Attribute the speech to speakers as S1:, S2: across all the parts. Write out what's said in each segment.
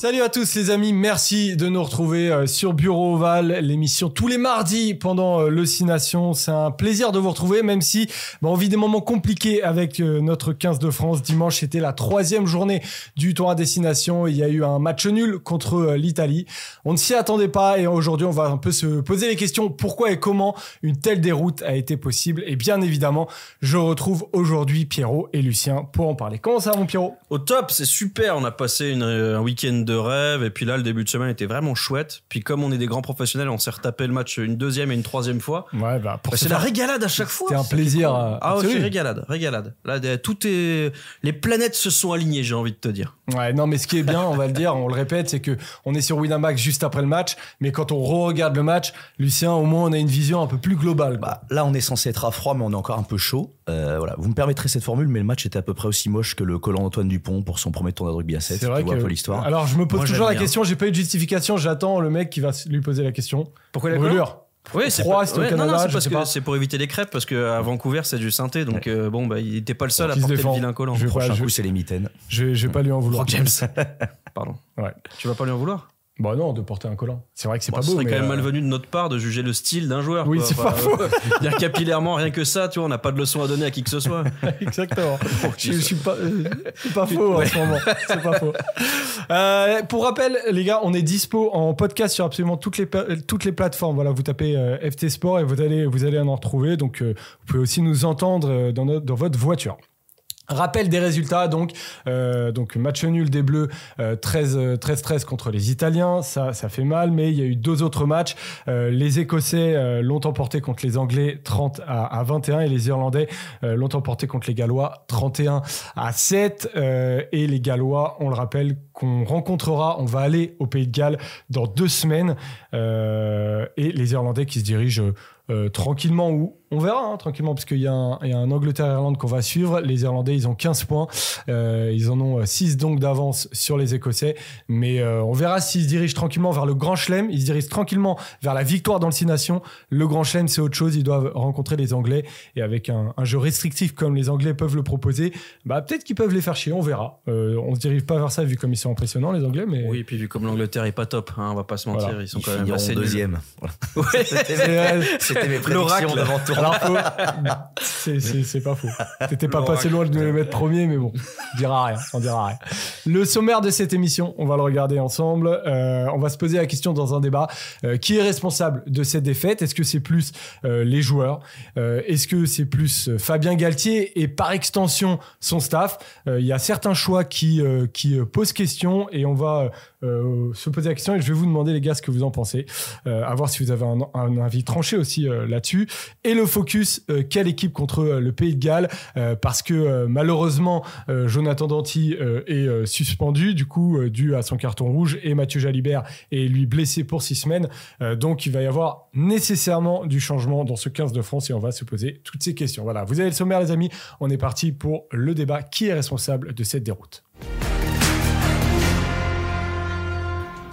S1: Salut à tous les amis, merci de nous retrouver euh, sur Bureau Oval, l'émission tous les mardis pendant euh, le Nation. C'est un plaisir de vous retrouver, même si on vit des moments compliqués avec euh, notre 15 de France. Dimanche, c'était la troisième journée du tour à destination. Il y a eu un match nul contre l'Italie. On ne s'y attendait pas et aujourd'hui, on va un peu se poser les questions pourquoi et comment une telle déroute a été possible? Et bien évidemment, je retrouve aujourd'hui Pierrot et Lucien pour en parler. Comment ça mon Pierrot?
S2: Au top, c'est super. On a passé un week-end de rêve. Et puis là, le début de semaine était vraiment chouette. Puis comme on est des grands professionnels, on s'est retapé le match une deuxième et une troisième fois.
S1: Ouais, bah, pour
S2: Bah, c'est la régalade à chaque fois.
S1: C'était un plaisir.
S2: cool.
S1: euh,
S2: Ah,
S1: absolu.
S2: c'est régalade, régalade. Là, de- tout est, les planètes se sont alignées, j'ai envie de te dire.
S1: Ouais, non, mais ce qui est bien, on va le dire, on le répète, c'est que on est sur Winamax juste après le match, mais quand on re-regarde le match, Lucien, au moins, on a une vision un peu plus globale.
S3: Bah, là, on est censé être à froid, mais on est encore un peu chaud. Euh, voilà. Vous me permettrez cette formule, mais le match était à peu près aussi moche que le collant d'Antoine Dupont pour son premier tournoi de rugby à 7.
S1: c'est
S3: Tu
S1: vrai
S3: vois
S1: que.
S3: un peu l'histoire.
S1: Alors, je me pose
S2: Moi,
S1: toujours la
S2: bien.
S1: question, j'ai pas eu de justification, j'attends le mec qui va lui poser la question.
S2: Pourquoi
S1: Brûlure.
S2: Oui, c'est pas- ouais, non, non, parce que c'est pour éviter les crêpes parce que à Vancouver c'est du synthé donc euh, bon bah il était pas le seul à porter
S1: défend.
S2: le vilain collant.
S1: Je
S3: Prochain
S1: pas- je-
S3: coup, c'est les mitaines.
S1: Je, je vais pas lui en vouloir.
S2: Rock James. Pardon.
S1: Ouais.
S2: Tu vas pas lui en vouloir?
S1: Bah non, de porter un collant. C'est vrai que c'est
S2: Bon,
S1: pas
S2: Ce
S1: beau.
S2: serait
S1: mais,
S2: quand même
S1: euh,
S2: malvenu de notre part de juger le style d'un joueur.
S1: Oui, c'est pas faux.
S2: dire capillairement rien que ça, tu vois, on n'a pas de leçon à donner à qui que ce soit.
S1: Exactement. je, je suis pas, euh, c'est pas faux en ce moment. C'est pas faux. Euh, pour rappel, les gars, on est dispo en podcast sur absolument toutes les toutes les plateformes. Voilà, vous tapez euh, FT Sport et vous allez vous allez en retrouver. Donc, euh, vous pouvez aussi nous entendre euh, dans notre, dans votre voiture. Rappel des résultats, donc, euh, donc match nul des Bleus, euh, 13 euh, 13-13 contre les Italiens, ça, ça fait mal, mais il y a eu deux autres matchs. Euh, les Écossais euh, l'ont emporté contre les Anglais 30 à, à 21 et les Irlandais euh, l'ont emporté contre les Gallois 31 à 7. Euh, et les Gallois, on le rappelle, qu'on rencontrera, on va aller au Pays de Galles dans deux semaines. Et les Irlandais qui se dirigent tranquillement ou on verra hein, tranquillement parce qu'il y a un, il y a un Angleterre-Irlande qu'on va suivre. Les Irlandais, ils ont 15 points. Euh, ils en ont 6 donc d'avance sur les Écossais. Mais euh, on verra s'ils se dirigent tranquillement vers le Grand Chelem. Ils se dirigent tranquillement vers la victoire dans le Six Nations. Le Grand Chelem, c'est autre chose. Ils doivent rencontrer les Anglais. Et avec un, un jeu restrictif comme les Anglais peuvent le proposer, bah, peut-être qu'ils peuvent les faire chier. On verra. Euh, on se dirige pas vers ça vu comme ils sont impressionnants, les Anglais. Mais
S2: Oui, et puis vu comme l'Angleterre est pas top, hein, on va pas se mentir,
S1: Voilà.
S2: ils sont
S3: Ils
S2: quand même
S3: finiront
S2: assez
S3: deuxième. Voilà.
S2: Ouais.
S3: C'était mes, prédictions d'avant tour.
S1: Alors, c'est, pas faux. T'étais pas passé loin de me mettre premier, mais bon, on dira rien, on dira rien. Le sommaire de cette émission, on va le regarder ensemble. Euh, on va se poser la question dans un débat euh, qui est responsable de cette défaite? Est-ce que c'est plus euh, les joueurs? Est-ce que c'est plus Fabien Galtier et par extension son staff? Il y a certains choix qui qui posent question et on va se poser la question et je vais vous demander les gars ce que vous en pensez, à voir si vous avez un, un avis tranché aussi là-dessus. Et le focus, euh, quelle équipe contre euh, le Pays de Galles Euh, Parce que malheureusement, Jonathan Danty euh, est suspendu, du coup, dû à son carton rouge, et Mathieu Jalibert est lui blessé pour six semaines. Donc, il va y avoir nécessairement du changement dans ce 15 de France et on va se poser toutes ces questions. Voilà, vous avez le sommaire, les amis. On est parti pour le débat. Qui est responsable de cette déroute?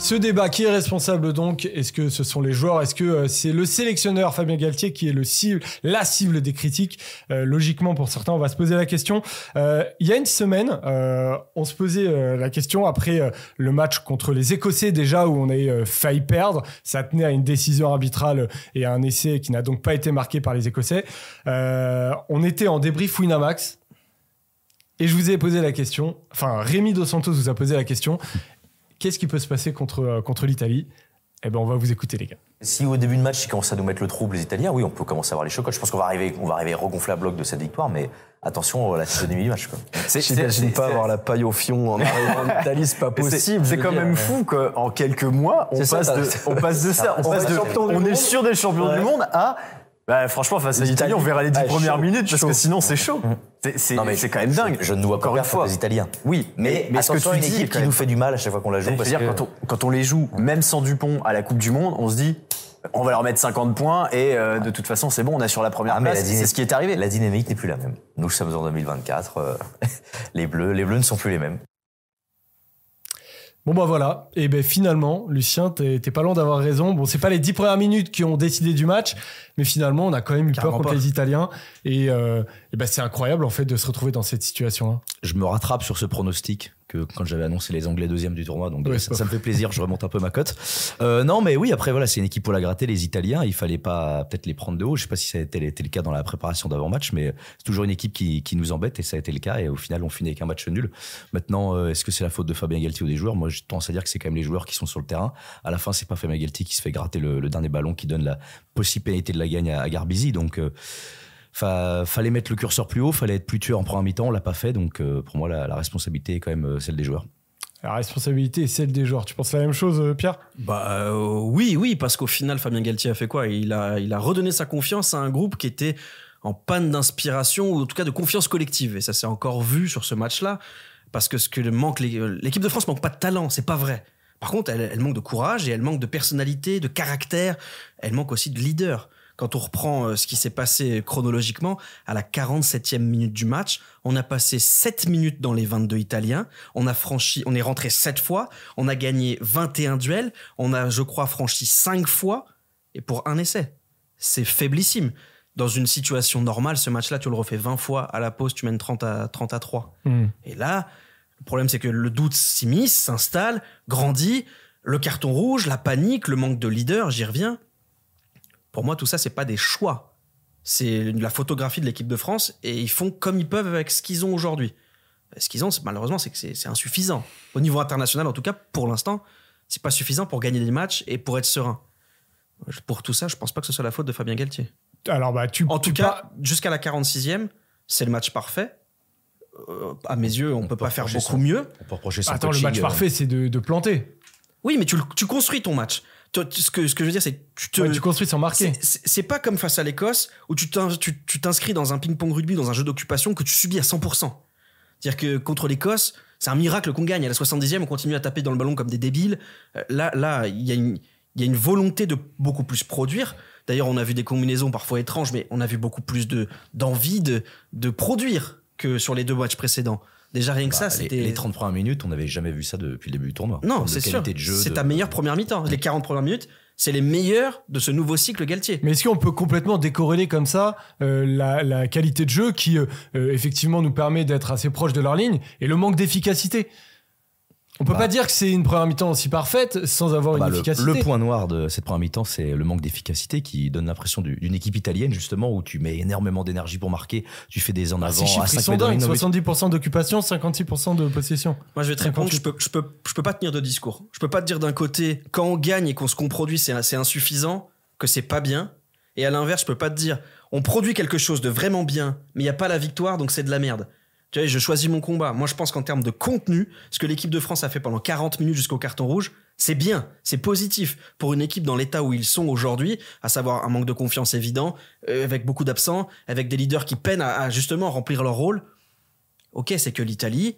S1: Ce débat, qui est responsable donc Est-ce que ce sont les joueurs? Est-ce que euh, c'est le sélectionneur Fabien Galtier qui est la cible des critiques? Euh, Logiquement, pour certains, on va se poser la question. Euh, il y a une semaine, on se posait la question après le match contre les Écossais déjà où on a failli perdre. Ça tenait à une décision arbitrale et à un essai qui n'a donc pas été marqué par les Écossais. On était en débrief Winamax. Et je vous ai posé la question, enfin Rémi Dos Santos vous a posé la question, qu'est-ce qui peut se passer contre, euh, contre l'Italie? Eh ben on va vous écouter les gars.
S4: Si au début de match, ils commencent à nous mettre le trouble, les Italiens, oui, on peut commencer à avoir les chocs. Je pense qu'on va arriver, on va arriver regonfler à bloc de cette victoire, mais attention à la demi du match.
S5: J'imagine pas avoir la paille au fion en arrivant en Italie, c'est pas possible.
S6: C'est quand même fou qu'en quelques mois, on passe, de, on passe de ça, on, passe de, on est sûr d'être champion du monde à bah, franchement, face à l'Italie, on verra les dix premières minutes parce que sinon c'est chaud. C'est quand même dingue.
S4: Je ne dois pas une fois les Italiens.
S6: Oui, mais, mais, ce que tu
S4: une
S6: dis
S4: équipe qui nous fait du mal à chaque fois qu'on la joue.
S6: Parce dire, quand, on, les joue, même sans Dupont à la Coupe du Monde, on se dit on va leur mettre 50 points et euh, de toute façon c'est bon, on a sur la première ah, place. C'est ce qui est arrivé.
S4: La dynamique n'est plus la même. Nous sommes en 2024. Euh, les bleus, les bleus ne sont plus les mêmes.
S1: Bon bah voilà, et ben finalement, Lucien, t'es pas loin d'avoir raison. Bon, c'est pas les dix premières minutes qui ont décidé du match, mais finalement, on a quand même eu peur contre les Italiens, et, euh, et ben c'est incroyable en fait de se retrouver dans cette situation-là.
S3: Je me rattrape sur ce pronostic que quand j'avais annoncé les Anglais deuxième du tournoi. Donc ça, me fait plaisir, je remonte un peu ma cote. Euh, non, mais oui, après voilà, c'est une équipe pour la gratter. Les Italiens, il fallait pas peut-être les prendre de haut. Je sais pas si ça a été, le cas dans la préparation d'avant-match, mais c'est toujours une équipe qui, qui, nous embête et ça a été le cas. Et au final, on finit avec un match nul. Maintenant, euh, est-ce que c'est la faute de Fabien Galtier ou des joueurs? Moi, je tendance à dire que c'est quand même les joueurs qui sont sur le terrain. À la fin, c'est pas Fabien Galtier qui se fait gratter le, dernier ballon qui donne la possibilité de la gagne à, à Garbizi. Donc euh, fallait mettre le curseur plus haut, fallait être plus tueur en première mi-temps, on l'a pas fait, donc euh, pour moi la, responsabilité est quand même euh, celle des joueurs.
S1: La responsabilité est celle des joueurs. Tu penses la même chose, euh, Pierre?
S2: Bah oui, oui, parce qu'au final, Fabien Galtier a fait quoi? Il a, il a redonné sa confiance à un groupe qui était en panne d'inspiration ou en tout cas de confiance collective. Et ça s'est encore vu sur ce match-là, parce que ce que manque l'équipe de France manque pas de talent, c'est pas vrai. Par contre, elle, elle, manque de courage et elle manque de personnalité, de caractère. Elle manque aussi de leader quand on reprend euh, ce qui s'est passé chronologiquement, à la 47e minute du match, on a passé 7 minutes dans les 22 Italiens, on a franchi, on est rentré 7 fois, on a gagné 21 duels, on a, je crois, franchi 5 fois, et pour un essai. C'est faiblissime. Dans une situation normale, ce match-là, tu le refais 20 fois, à la pause, tu mènes 30 à, 30 à 3. Hmm. Et là, le problème, c'est que le doute s'immisce, s'installe, grandit, le carton rouge, la panique, le manque de leader, j'y reviens. Pour moi, tout ça, c'est pas des choix. C'est la photographie de l'équipe de France et ils font comme ils peuvent avec ce qu'ils ont aujourd'hui. Ce qu'ils ont, malheureusement, c'est que c'est insuffisant. Au niveau international, en tout cas, pour l'instant, c'est pas suffisant pour gagner des matchs et pour être serein. Pour tout ça, je pense pas que ce soit la faute de Fabien Galtier.
S1: Alors, bah, tu,
S2: en tout cas, jusqu'à la 46e, c'est le match parfait. Euh, à mes yeux, on, peut, pas faire beaucoup mieux.
S3: On peut reprocher
S1: Attends, le match parfait, c'est de, planter.
S2: Oui, mais tu, tu construis ton match ce que, ce que je veux dire, c'est
S1: tu te. tu construis sans marquer.
S2: C'est pas comme face à l'Écosse où tu t'inscris dans un ping-pong rugby, dans un jeu d'occupation que tu subis à 100%. C'est-à-dire que contre l'Écosse, c'est un miracle qu'on gagne. À la 70e, on continue à taper dans le ballon comme des débiles. Euh, là, là, il y, a une, y a une volonté de beaucoup plus produire. D'ailleurs, on a vu des combinaisons parfois étranges, mais on a vu beaucoup plus de d'envie de, de produire que sur les deux matchs précédents. Déjà rien que ça, bah, c'était.
S3: Les, 30 premières minutes, on n'avait jamais vu ça depuis le début du tournoi.
S2: Non, c'est sûr. C'est ta meilleure première mi-temps. Les 40 premières minutes, c'est les meilleurs de ce nouveau cycle Galtier.
S1: Mais est-ce qu'on peut complètement décorréler comme ça euh, la, qualité de jeu qui, euh, euh, effectivement, nous permet d'être assez proche de leur ligne et le manque d'efficacité? On peut bah. pas dire que c'est une première mi-temps aussi parfaite sans avoir bah, une efficacité.
S3: Le, point noir de cette première mi-temps, c'est le manque d'efficacité qui donne l'impression d'une équipe italienne justement où tu mets énormément d'énergie pour marquer, tu fais des en ah, avant
S1: à 5 70% d'occupation, 56% de possession.
S2: Moi je vais te répondre, je peux, je peux, je peux pas tenir de discours. Je peux pas te dire d'un côté quand on gagne et qu'on se produit c'est insuffisant, que c'est pas bien, et à l'inverse je peux pas te dire on produit quelque chose de vraiment bien, mais il y a pas la victoire donc c'est de la merde. Tu vois, je choisis mon combat. Moi, je pense qu'en termes de contenu, ce que l'équipe de France a fait pendant 40 minutes jusqu'au carton rouge, c'est bien, c'est positif pour une équipe dans l'état où ils sont aujourd'hui, à savoir un manque de confiance évident, euh, avec beaucoup d'absents, avec des leaders qui peinent à, justement remplir leur rôle. Ok, c'est que l'Italie,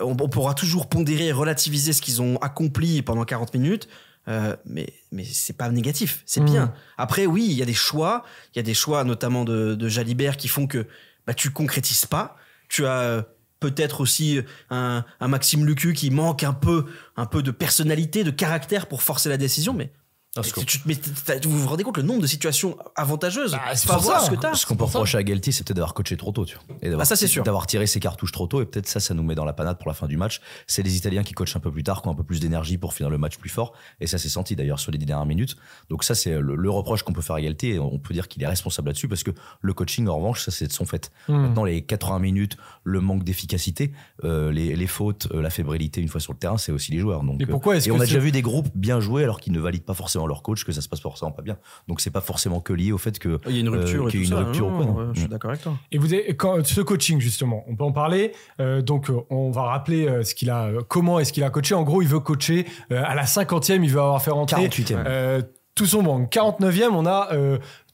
S2: euh, on, pourra toujours pondérer et relativiser ce qu'ils ont accompli pendant 40 minutes. Euh, mais mais c'est pas négatif, c'est bien. Mmh. Après oui, il y a des choix, il y a des choix notamment de, de Jalibert qui font que bah, tu concrétises pas. Tu as euh, peut-être aussi un, un, Maxime Lucu qui manque un peu, un peu de personnalité, de caractère pour forcer la décision, mais vous vous rendez compte le nombre de situations avantageuses
S1: bah, C'est ce que
S3: t'as. Ce qu'on peut reprocher à Galtier, c'est peut-être d'avoir coaché trop tôt, tu vois. Et
S2: ah, ça, c'est sûr.
S3: D'avoir tiré ses cartouches trop tôt, et peut-être ça, ça nous met dans la panade pour la fin du match. C'est les Italiens qui coachent un peu plus tard, qui ont un peu plus d'énergie pour finir le match plus fort. Et ça s'est senti d'ailleurs sur les dernières minutes. Donc ça, c'est le, reproche qu'on peut faire à Galtier. Et on peut dire qu'il est responsable là-dessus parce que le coaching, en revanche, ça, c'est de son fait. Hmm. Maintenant, les 80 minutes, le manque d'efficacité, euh, les, les, fautes, euh, la fébrilité une fois sur le terrain, c'est aussi les joueurs. Donc,
S1: et pourquoi est-ce
S3: et on a déjà vu des groupes bien joués alors qu'ils ne valident pas forcément selon leur coach que ça se passe forcément pas bien. Donc c'est pas forcément que lié au fait que
S2: il y a une rupture,
S3: euh, qu'il y a une rupture ou quoi.
S2: je suis mm. d'accord avec toi.
S1: Et vous avez, quand, ce coaching justement, on peut en parler. Euh, donc on va rappeler ce qu'il a, comment est-ce qu'il a coaché. En gros, il veut coacher à la 50e, il veut avoir fait rentrer
S3: 48e.
S1: tout son banc. 49e, on a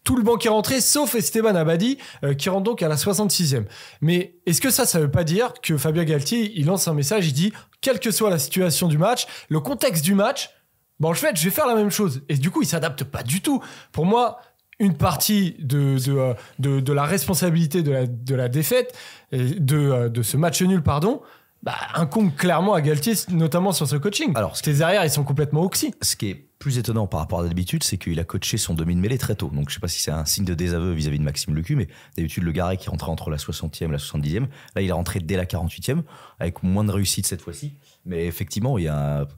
S1: tout le banc qui est rentré, sauf Esteban Abadi, qui rentre donc à la 66e. Mais est-ce que ça, ça veut pas dire que Fabien Galtier, il lance un message, il dit, quelle que soit la situation du match, le contexte du match, bon, en fait, je vais faire la même chose. Et du coup, il s'adapte pas du tout. Pour moi, une partie de, de, euh, de, de la responsabilité de la, de la défaite, de, euh, de ce match nul, pardon, bah, incombe clairement à Galtier, notamment sur ce coaching. Alors, Parce que les arrières, ils sont complètement oxy.
S3: Ce qui est plus étonnant par rapport à d'habitude, c'est qu'il a coaché son demi de mêlée très tôt. Donc je sais pas si c'est un signe de désaveu vis-à-vis de Maxime Lecu, mais d'habitude le Garret qui rentrait entre la 60e et la 70e, là il est rentré dès la 48e, avec moins de réussite cette fois-ci. Mais effectivement, il y a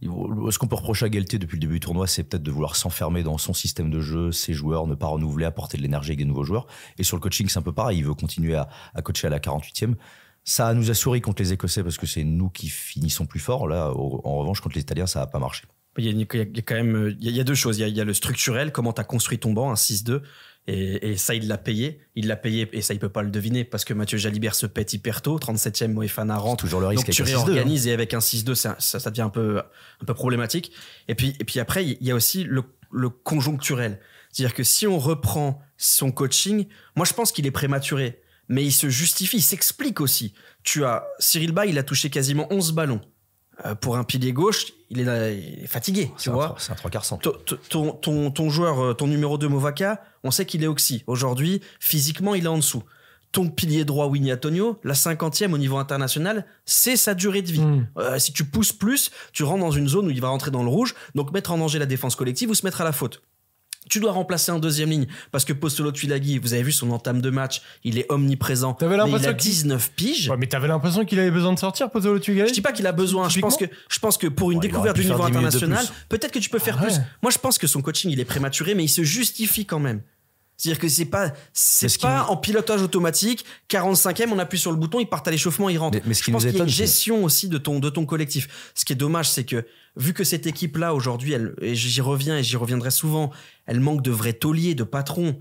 S3: ce qu'on peut reprocher à Galtier depuis le début du tournoi, c'est peut-être de vouloir s'enfermer dans son système de jeu, ses joueurs, ne pas renouveler, apporter de l'énergie avec des nouveaux joueurs. Et sur le coaching, c'est un peu pareil. Il veut continuer à, à coacher à la 48e. Ça nous a souri contre les Écossais parce que c'est nous qui finissons plus fort. Là, en revanche, contre les Italiens, ça n'a pas marché.
S2: Il y, a, quand même il y a, deux choses. Il y a, le structurel, comment tu as construit ton banc, un 6-2. Et, ça, il l'a payé. Il l'a payé et ça, il peut pas le deviner parce que Mathieu Jalibert se pète hyper tôt. 37e, Moefana rentre.
S3: Toujours le risque
S2: Donc tu réorganises hein. et avec un 6-2, ça, ça, devient un peu, un peu problématique. Et puis, et puis après, il y a aussi le, le conjoncturel. C'est-à-dire que si on reprend son coaching, moi, je pense qu'il est prématuré. Mais il se justifie, il s'explique aussi. Tu as Cyril Bay, il a touché quasiment 11 ballons. Euh, pour un pilier gauche, il est, fatigué, tu vois.
S3: C'est un trois quarts
S2: ton, ton, ton, joueur, euh, ton numéro 2 Movaka, on sait qu'il est oxy. Aujourd'hui, physiquement, il est en dessous. Ton pilier droit Winnie Antonio, la cinquantième au niveau international, c'est sa durée de vie. Hmm. Euh, si tu pousses plus, tu rentres dans une zone où il va rentrer dans le rouge, donc mettre en danger la défense collective ou se mettre à la faute. Tu dois remplacer en deuxième ligne parce que Postolo Tuilagi, vous avez vu son entame de match, il est omniprésent. T'avais l'impression il a 19 piges.
S1: Ouais, mais t'avais l'impression qu'il avait besoin de sortir Postolo Tuilagi.
S2: Je dis pas qu'il a besoin. Je pense que je pense que pour une découverte du niveau international, peut-être que tu peux faire ah plus. Moi, je pense que son coaching il est prématuré, mais il se justifie quand même. C'est-à-dire que c'est pas, c'est pas en pilotage automatique. 45e, on appuie sur le bouton, il part à l'échauffement, il rentre. Mais, ce qui Je pense qu'il y a une gestion aussi de ton, de ton collectif. Ce qui est dommage, c'est que, vu que cette équipe-là, aujourd'hui, elle, et j'y reviens et j'y reviendrai souvent, elle manque de vrais tauliers, de patrons.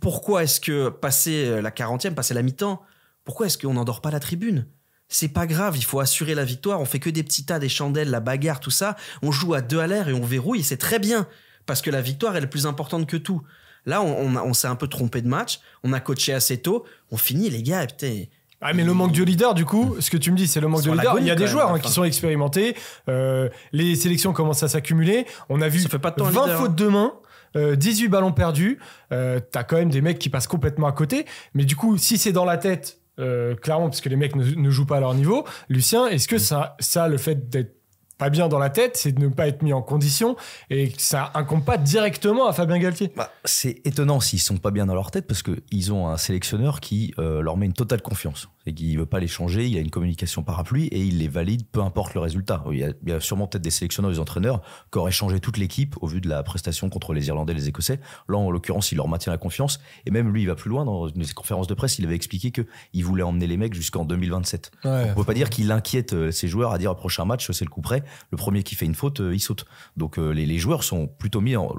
S2: Pourquoi est-ce que, passer la 40e, passer la mi-temps, pourquoi est-ce qu'on n'endort pas la tribune? C'est pas grave, il faut assurer la victoire. On fait que des petits tas, des chandelles, la bagarre, tout ça. On joue à deux à l'air et on verrouille, c'est très bien. Parce que la victoire est la plus importante que tout. Là, on, s'est un peu trompé de match. On a coaché assez tôt. On finit, les gars, putain.
S1: Ah, mais le manque de leader, du coup, ce que tu me dis, c'est le manque de leader. Il y a des joueurs hein, qui sont expérimentés. Euh, les sélections commencent à s'accumuler. On a vu fait pas 20 fautes de main. 18 euh, ballons perdus, euh, t'as quand même des mecs qui passent complètement à côté. Mais du coup, si c'est dans la tête, clairement, parce que les mecs ne, jouent pas à leur niveau, Lucien, est-ce que ça, ça, le fait d'être pas bien dans la tête, c'est de ne pas être mis en condition et ça incombe pas directement à Fabien Galtier.
S3: Bah, c'est étonnant s'ils sont pas bien dans leur tête parce qu'ils ont un sélectionneur qui euh, leur met une totale confiance et qui veut pas les changer, il a une communication parapluie et il les valide peu importe le résultat. Il y a, sûrement peut-être des sélectionneurs, des entraîneurs qui auraient changé toute l'équipe au vu de la prestation contre les Irlandais et les Écossais. Là, en l'occurrence, il leur maintient la confiance et même lui, il va plus loin dans une conférence de presse, il avait expliqué que il voulait emmener les mecs jusqu'en 2027. Ouais. On peut pas dire qu'il inquiète euh, ses joueurs à dire prochain match, c'est le coup près le premier qui fait une faute, euh, il saute. Donc euh, les, joueurs sont plutôt mis en,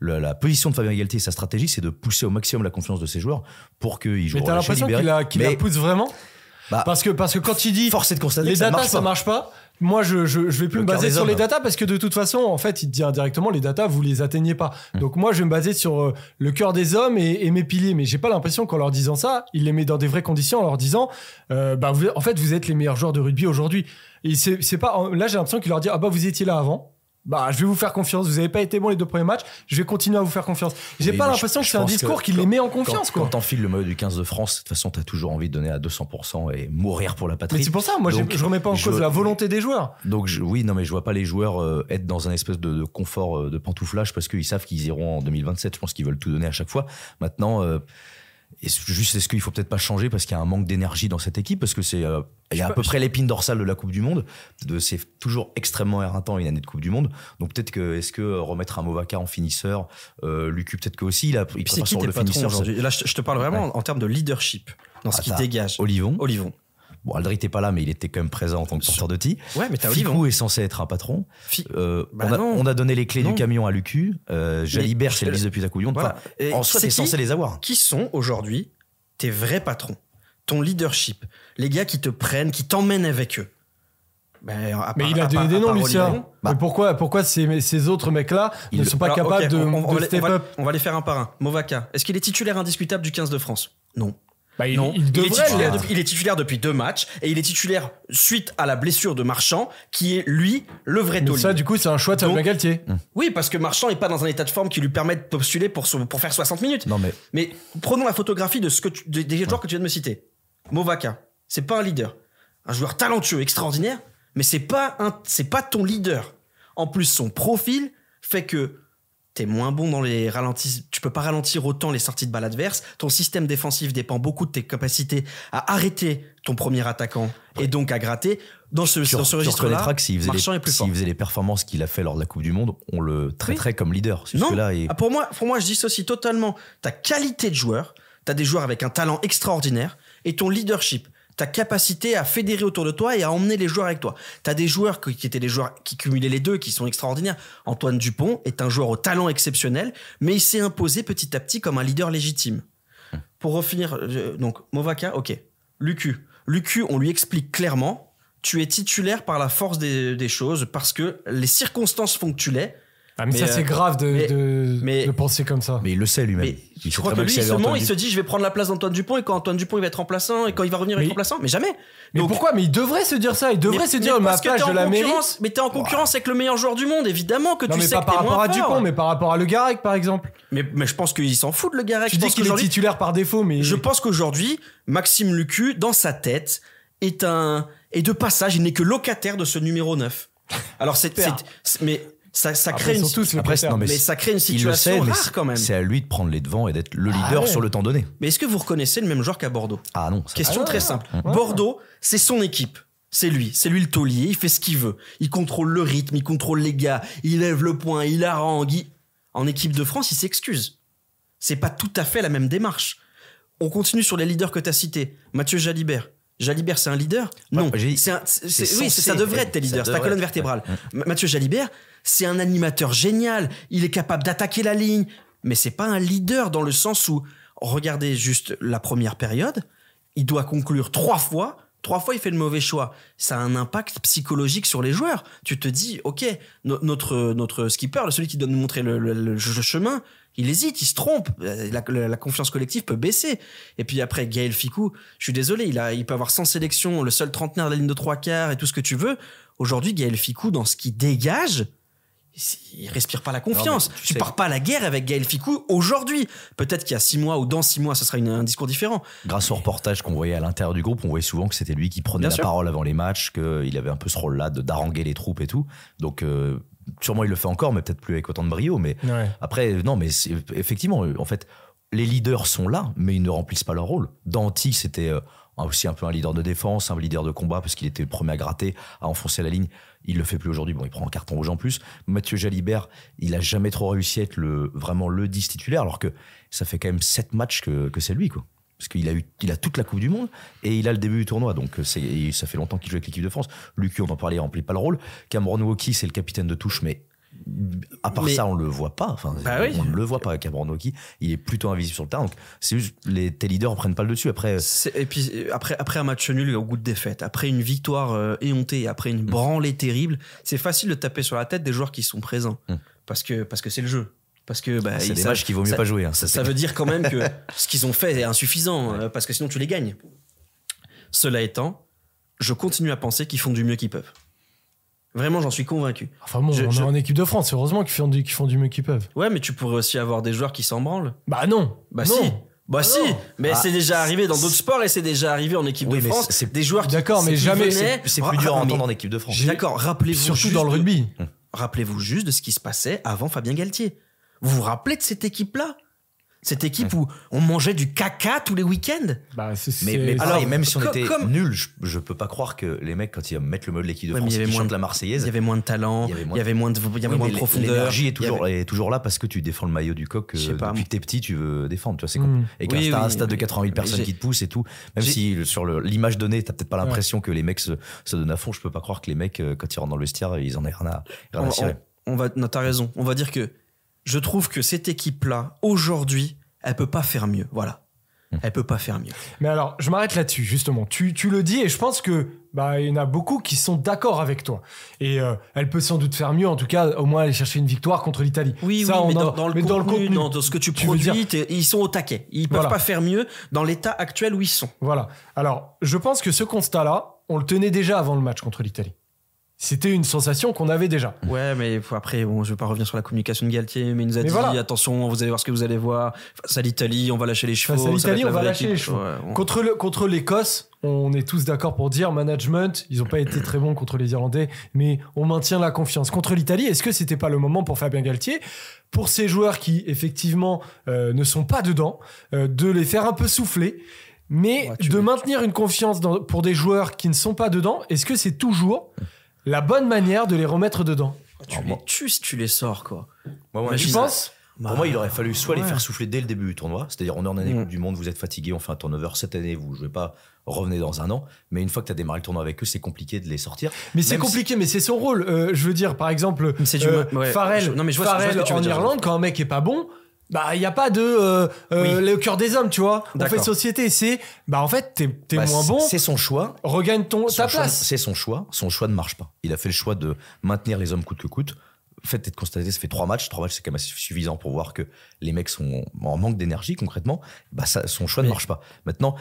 S3: la, position de Fabien Galtier, sa stratégie, c'est de pousser au maximum la confiance de ses joueurs pour qu'ils jouent.
S1: Mais t'as l'impression qu'il la, la, pousse vraiment? Bah, parce que parce que quand il dit
S3: force de constater
S1: les
S3: datas
S1: marche ça marche pas moi je, je, je vais plus me baser sur les datas parce que de toute façon en fait il dit indirectement les datas vous les atteignez pas. Hmm. donc moi je vais me baser sur euh, le cœur des hommes et, mes piliers. Mais j'ai pas l'impression qu'en leur disant ça il les met dans des vraies conditions en leur disant euh, bah vous, en fait vous êtes les meilleurs joueurs de rugby aujourd'hui. Et c'est pas là j'ai l'impression qu'il leur dit ah bah vous étiez là avant bah, je vais vous faire confiance. Vous avez pas été bon les deux premiers matchs. Je vais continuer à vous faire confiance. J'ai pas l'impression que c'est un discours qui les met en confiance,
S3: quand, Quand t'enfiles le maillot du 15 de France, de toute façon, t'as toujours envie de donner à 200% et mourir pour la patrie.
S1: Mais c'est pour ça, moi, je remets pas en cause la volonté des joueurs.
S3: Donc, oui, non, mais je vois pas les joueurs euh, être dans un espèce de, confort euh, de pantouflage parce qu'ils savent qu'ils iront en 2027. Je pense qu'ils veulent tout donner à chaque fois. Maintenant, euh, et juste, est-ce qu'il faut peut-être pas changer parce qu'il y a un manque d'énergie dans cette équipe? Parce que c'est, euh, il y a à peu près l'épine dorsale de la Coupe du Monde. De, c'est toujours extrêmement éreintant une année de Coupe du Monde. Donc peut-être que, est-ce que euh, remettre un Movaka en finisseur, euh, Lucu peut-être que aussi, il a,
S2: il c'est qui patrons aujourd'hui? Là, je te parle vraiment en termes de leadership, dans ce ah, qui dégage.
S3: Olivon.
S2: Olivon.
S3: Bon, Aldrit n'était pas là, mais il était quand même présent en tant que porteur de ti.
S2: Ouais, mais t'as
S3: Ficou est censé être un patron. Euh,
S2: Bah
S3: on, a,
S2: non.
S3: on a donné les clés
S2: Non.
S3: du camion à Lucu. Euh, Jalibert, c'est le vice depuis ta couillon.
S2: Voilà. Et
S3: en soi,
S2: c'est
S3: t'es censé les avoir.
S2: Qui sont aujourd'hui tes vrais patrons? Ton leadership? Les gars qui te prennent, qui t'emmènent avec eux? Ben,
S1: Mais il a donné
S2: part-
S1: des noms, Lucien.
S2: Olivier.
S1: Mais pourquoi, pourquoi ces, ces autres mecs-là ne sont pas
S2: Alors,
S1: capables de,
S2: on, on va
S1: de step
S2: on va-
S1: up?
S2: on va les faire un par un. Movaka, est-ce qu'il est titulaire indiscutable du 15 de France? Non.
S1: Bah, il,
S2: non,
S1: il
S2: est titulaire depuis, il est titulaire depuis deux matchs et il est titulaire suite à la blessure de Marchand, qui est lui le vrai
S1: Mais
S2: taulier.
S1: ça, du coup, c'est un choix de Fabien Galtier.
S2: Oui, parce que Marchand n'est pas dans un état de forme qui lui permet de postuler pour, faire 60 minutes.
S3: Non, mais
S2: Mais prenons la photographie de ce que tu- des, des joueurs que tu viens de me citer. Movaka, c'est pas un leader, un joueur talentueux, extraordinaire, mais c'est pas un, c'est pas ton leader. En plus, son profil fait que t'es moins bon dans les ralentis. Tu peux pas ralentir autant les sorties de balle adverses. Ton système défensif dépend beaucoup de tes capacités à arrêter ton premier attaquant et donc à gratter. Dans ce,
S3: tu,
S2: dans ce registre-là,
S3: s'il faisait,
S2: est
S3: les,
S2: plus
S3: s'il
S2: fort.
S3: faisait les performances qu'il a fait lors de la Coupe du Monde, on le traiterait comme leader.
S2: Non,
S3: et-
S2: Ah, pour moi, pour moi, je dissocie totalement ta qualité de joueur. Tu as des joueurs avec un talent extraordinaire et ton leadership, ta capacité à fédérer autour de toi et à emmener les joueurs avec toi. Tu as des joueurs qui étaient des joueurs qui cumulaient les deux, qui sont extraordinaires. Antoine Dupont est un joueur au talent exceptionnel, mais il s'est imposé petit à petit comme un leader légitime. Pour refinir, donc Movaka, ok. Lucu, Lucu, on lui explique clairement, tu es titulaire par la force des, des choses parce que les circonstances font que tu l'es.
S1: Ah, mais,
S2: Mais,
S1: ça,
S2: euh,
S1: c'est grave de,
S2: mais-
S1: de,
S2: mais-
S1: de penser comme ça.
S3: mais il le sait lui-même.
S2: Mais
S3: Il
S2: je crois que lui, seulement,
S3: entendu-
S2: il se dit, je vais prendre la place d'Antoine Dupont et quand Antoine Dupont il va être remplaçant et quand il va revenir il être remplaçant. Mais jamais.
S1: Mais
S2: Donc-
S1: pourquoi? Mais il devrait se dire ça. Il devrait se dire, ma
S2: parce que
S1: place,
S2: t'es
S1: je
S2: en
S1: la mérite.
S2: concurrence. Mais t'es en concurrence avec le meilleur joueur du monde, évidemment que
S1: Non,
S2: tu
S1: mais
S2: sais
S1: pas
S2: que
S1: par rapport à. Dupont, mais par rapport à Le Garec, par exemple.
S2: Mais, mais je pense qu'il s'en fout de le Garec.
S1: Tu
S2: Je
S1: dis qu'il est titulaire par défaut, mais.
S2: Je pense qu'aujourd'hui, Maxime Lucu, dans sa tête, est un est de passage. Il n'est que locataire de ce numéro 9. Alors c'est- mais ça, ça crée une
S1: tous
S3: Après, non,
S2: mais,
S3: mais
S2: ça crée une situation
S3: sait,
S2: rare quand même.
S3: c'est à lui de prendre les devants et d'être le leader
S1: ouais.
S3: sur le temps donné.
S2: Mais est-ce que vous reconnaissez le même joueur qu'à Bordeaux?
S3: Ah non, ça-
S2: Question
S1: Ah
S2: très simple.
S1: Ouais.
S2: Bordeaux, c'est son équipe. C'est lui, c'est lui le taulier, il fait ce qu'il veut. Il contrôle le rythme, il contrôle les gars, il lève le poing, il harangue. il- En équipe de France, il s'excuse. C'est pas tout à fait la même démarche. On continue sur les leaders que tu as cités. Mathieu Jalibert. Jalibert, c'est un leader? Non.
S3: Ouais,
S2: un- oui, ça devrait
S3: être-
S2: tes leaders. C'est ta colonne vertébrale.
S3: ouais.
S2: Ma- Mathieu Jalibert, c'est un animateur génial. Il est capable d'attaquer la ligne. Mais c'est pas un leader dans le sens où, regardez juste la première période, il doit conclure trois fois. Trois fois, il fait le mauvais choix. Ça a un impact psychologique sur les joueurs. Tu te dis, OK, no- notre, notre skipper, celui qui doit nous montrer le, chemin, il hésite, il se trompe. Euh, la confiance collective peut baisser. Et puis après, Gaël Ficou, je suis désolé, il, a, il peut avoir 100 sélections, le seul trentenaire de la ligne de trois quarts et tout ce que tu veux. Aujourd'hui, Gaël Ficou, dans ce qu'il dégage, il respire pas la confiance.
S3: Non, tu
S2: tu
S3: sais-
S2: pars pas à la guerre avec Gaël Ficou aujourd'hui. Peut-être qu'il y a six mois ou dans six mois, ce sera une- un discours différent.
S3: Grâce au reportage qu'on voyait à l'intérieur du groupe, on voyait souvent que c'était lui qui prenait
S2: Bien
S3: la
S2: sûr.
S3: parole avant les matchs, qu'il avait un peu ce rôle-là de d'haranguer les troupes et tout. Donc, euh, sûrement il le fait encore, mais peut-être plus avec autant de brio. Mais
S1: Ouais.
S3: après, non, mais effectivement, en fait, les leaders sont là, mais ils ne remplissent pas leur rôle. Danti, c'était euh, aussi un peu un leader de défense, un leader de combat, parce qu'il était le premier à gratter, à enfoncer la ligne. Il le fait plus aujourd'hui. Bon, il prend un carton rouge en plus. Mathieu Jalibert, il a jamais trop réussi à être vraiment le 10 titulaire, alors que ça fait quand même 7 matchs que, c'est lui, quoi. Parce qu'il a il a toute la Coupe du Monde et il a le début du tournoi. Donc, ça fait longtemps qu'il joue avec l'équipe de France. Lucu, on en parlait, il remplit pas le rôle. Cameron Wauquiez, c'est le capitaine de touche, mais à part
S2: Mais-
S3: ça, on le voit pas. Enfin,
S2: Bah oui.
S3: on ne le voit pas, Wauquiez. Il est plutôt invisible sur le terrain. Donc, c'est juste, les, tes leaders prennent pas le dessus. Après,
S2: C'est- Et puis euh, après, après un match nul au goût de défaite, après une victoire euh, éhontée, après une branlée terrible, c'est facile de taper sur la tête des joueurs qui sont présents.
S3: Mm.
S2: Parce que parce que c'est le jeu. Parce que bah,
S3: c'est des matchs qu'il vaut mieux
S2: ça-
S3: pas jouer. hein. Ça,
S2: veut dire quand même que ce qu'ils ont fait est insuffisant, euh, parce que sinon tu les gagnes. Cela étant, je continue à penser qu'ils font du mieux qu'ils peuvent. Vraiment, j'en suis convaincu.
S1: Enfin bon,
S2: Je-
S1: on
S2: je-
S1: est en équipe de France. Heureusement qu'ils font du, qu'ils font du mieux qu'ils peuvent.
S2: Ouais, mais tu pourrais aussi avoir des joueurs qui s'en branlent.
S1: Bah non.
S2: Bah
S1: non.
S2: si. Bah
S1: Ah
S2: si.
S1: non.
S2: Mais
S3: Ah,
S2: c'est déjà arrivé dans d'autres sports et c'est déjà arrivé en équipe
S3: Oui,
S2: de France.
S3: c'est-
S2: des joueurs qui
S1: D'accord, mais jamais-
S3: c'est plus dur à
S2: Ah,
S3: entendre en équipe de France.
S2: D'accord, rappelez-vous
S1: Surtout dans le
S2: de-
S1: rugby.
S2: Rappelez-vous juste de ce qui se passait avant Fabien Galtier. Vous vous rappelez de cette équipe-là? Cette équipe où on mangeait du caca tous les week-ends
S1: bah,
S3: Mais, mais alors, même si on était nul, je, je, peux pas croire que les mecs, quand ils mettent le mode de l'équipe de France, la Marseillaise.
S2: Il y avait moins de talent, il y avait moins de, il y avait moins de, il y avait moins de profondeur.
S3: L'énergie est toujours, est toujours là parce que tu défends le maillot du coq euh, depuis que t'es petit, tu veux défendre. Tu vois, c'est mmh. Et quand t'as un stade de 88 personnes qui te poussent et tout, même si sur l'image donnée, t'as peut-être pas l'impression que les mecs se, se, donnent à fond, je peux pas croire que les mecs, euh, quand ils rentrent dans le vestiaire, ils en aient rien à, rien à cirer.
S2: On va, t'as raison. On va dire que je trouve que cette équipe-là, aujourd'hui, elle peut pas faire mieux. Voilà. Hmm. Elle peut pas faire mieux.
S1: Mais alors, je m'arrête là-dessus, justement. Tu, tu, le dis et je pense que bah il y en a beaucoup qui sont d'accord avec toi. Et euh, elle peut sans doute faire mieux, en tout cas, au moins aller chercher une victoire contre l'Italie.
S2: Oui, oui, mais, dans, le contenu, dans, ce que tu, produis, ils sont au taquet. Ils peuvent pas faire mieux dans l'état actuel où ils sont.
S1: Voilà. Alors, je pense que ce constat-là, on le tenait déjà avant le match contre l'Italie. C'était une sensation qu'on avait déjà.
S2: Ouais, mais après, bon, je vais pas revenir sur la communication de Galtier, mais il nous a dit attention, vous allez voir ce que vous allez voir. Face à l'Italie, on va lâcher les chevaux.
S1: Face à l'Italie, on va lâcher les chevaux. Contre le contre l'Écosse, on est tous d'accord pour dire management. Ils ont pas été très bons contre les Irlandais, mais on maintient la confiance. Contre l'Italie, est-ce que c'était pas le moment pour Fabien Galtier, pour ces joueurs qui effectivement euh, ne sont pas dedans, euh, de les faire un peu souffler? Mais de maintenir une confiance dans, pour des joueurs qui ne sont pas dedans, est-ce que c'est toujours la bonne manière de les remettre dedans.
S2: Tu les tues si tu les sors, quoi.
S1: Moi, tu penses
S3: pour moi, il aurait fallu soit les faire souffler dès le début du tournoi, c'est-à-dire on est en année mm. du Monde, vous êtes fatigué, on fait un turnover cette année, vous jouez pas, revenez dans un an. Mais une fois que tu as démarré le tournoi avec eux, c'est compliqué de les sortir.
S1: Mais c'est compliqué, mais c'est son rôle. Euh, je veux dire, par exemple, euh, Farrell, non, mais je vois, en Irlande, quand un mec est pas bon, bah il y a pas de euh, euh le cœur des hommes tu vois. On fait société c'est bah en fait t'es es bah, moins bon.
S3: c'est son choix.
S1: Regagne ton ta place.
S3: c'est son choix. Son choix ne marche pas. Il a fait le choix de maintenir les hommes coûte que coûte. Fait de constater ça fait trois matchs. Trois matchs c'est quand même assez suffisant pour voir que les mecs sont en manque d'énergie concrètement. Bah ça, son choix ne marche pas. Maintenant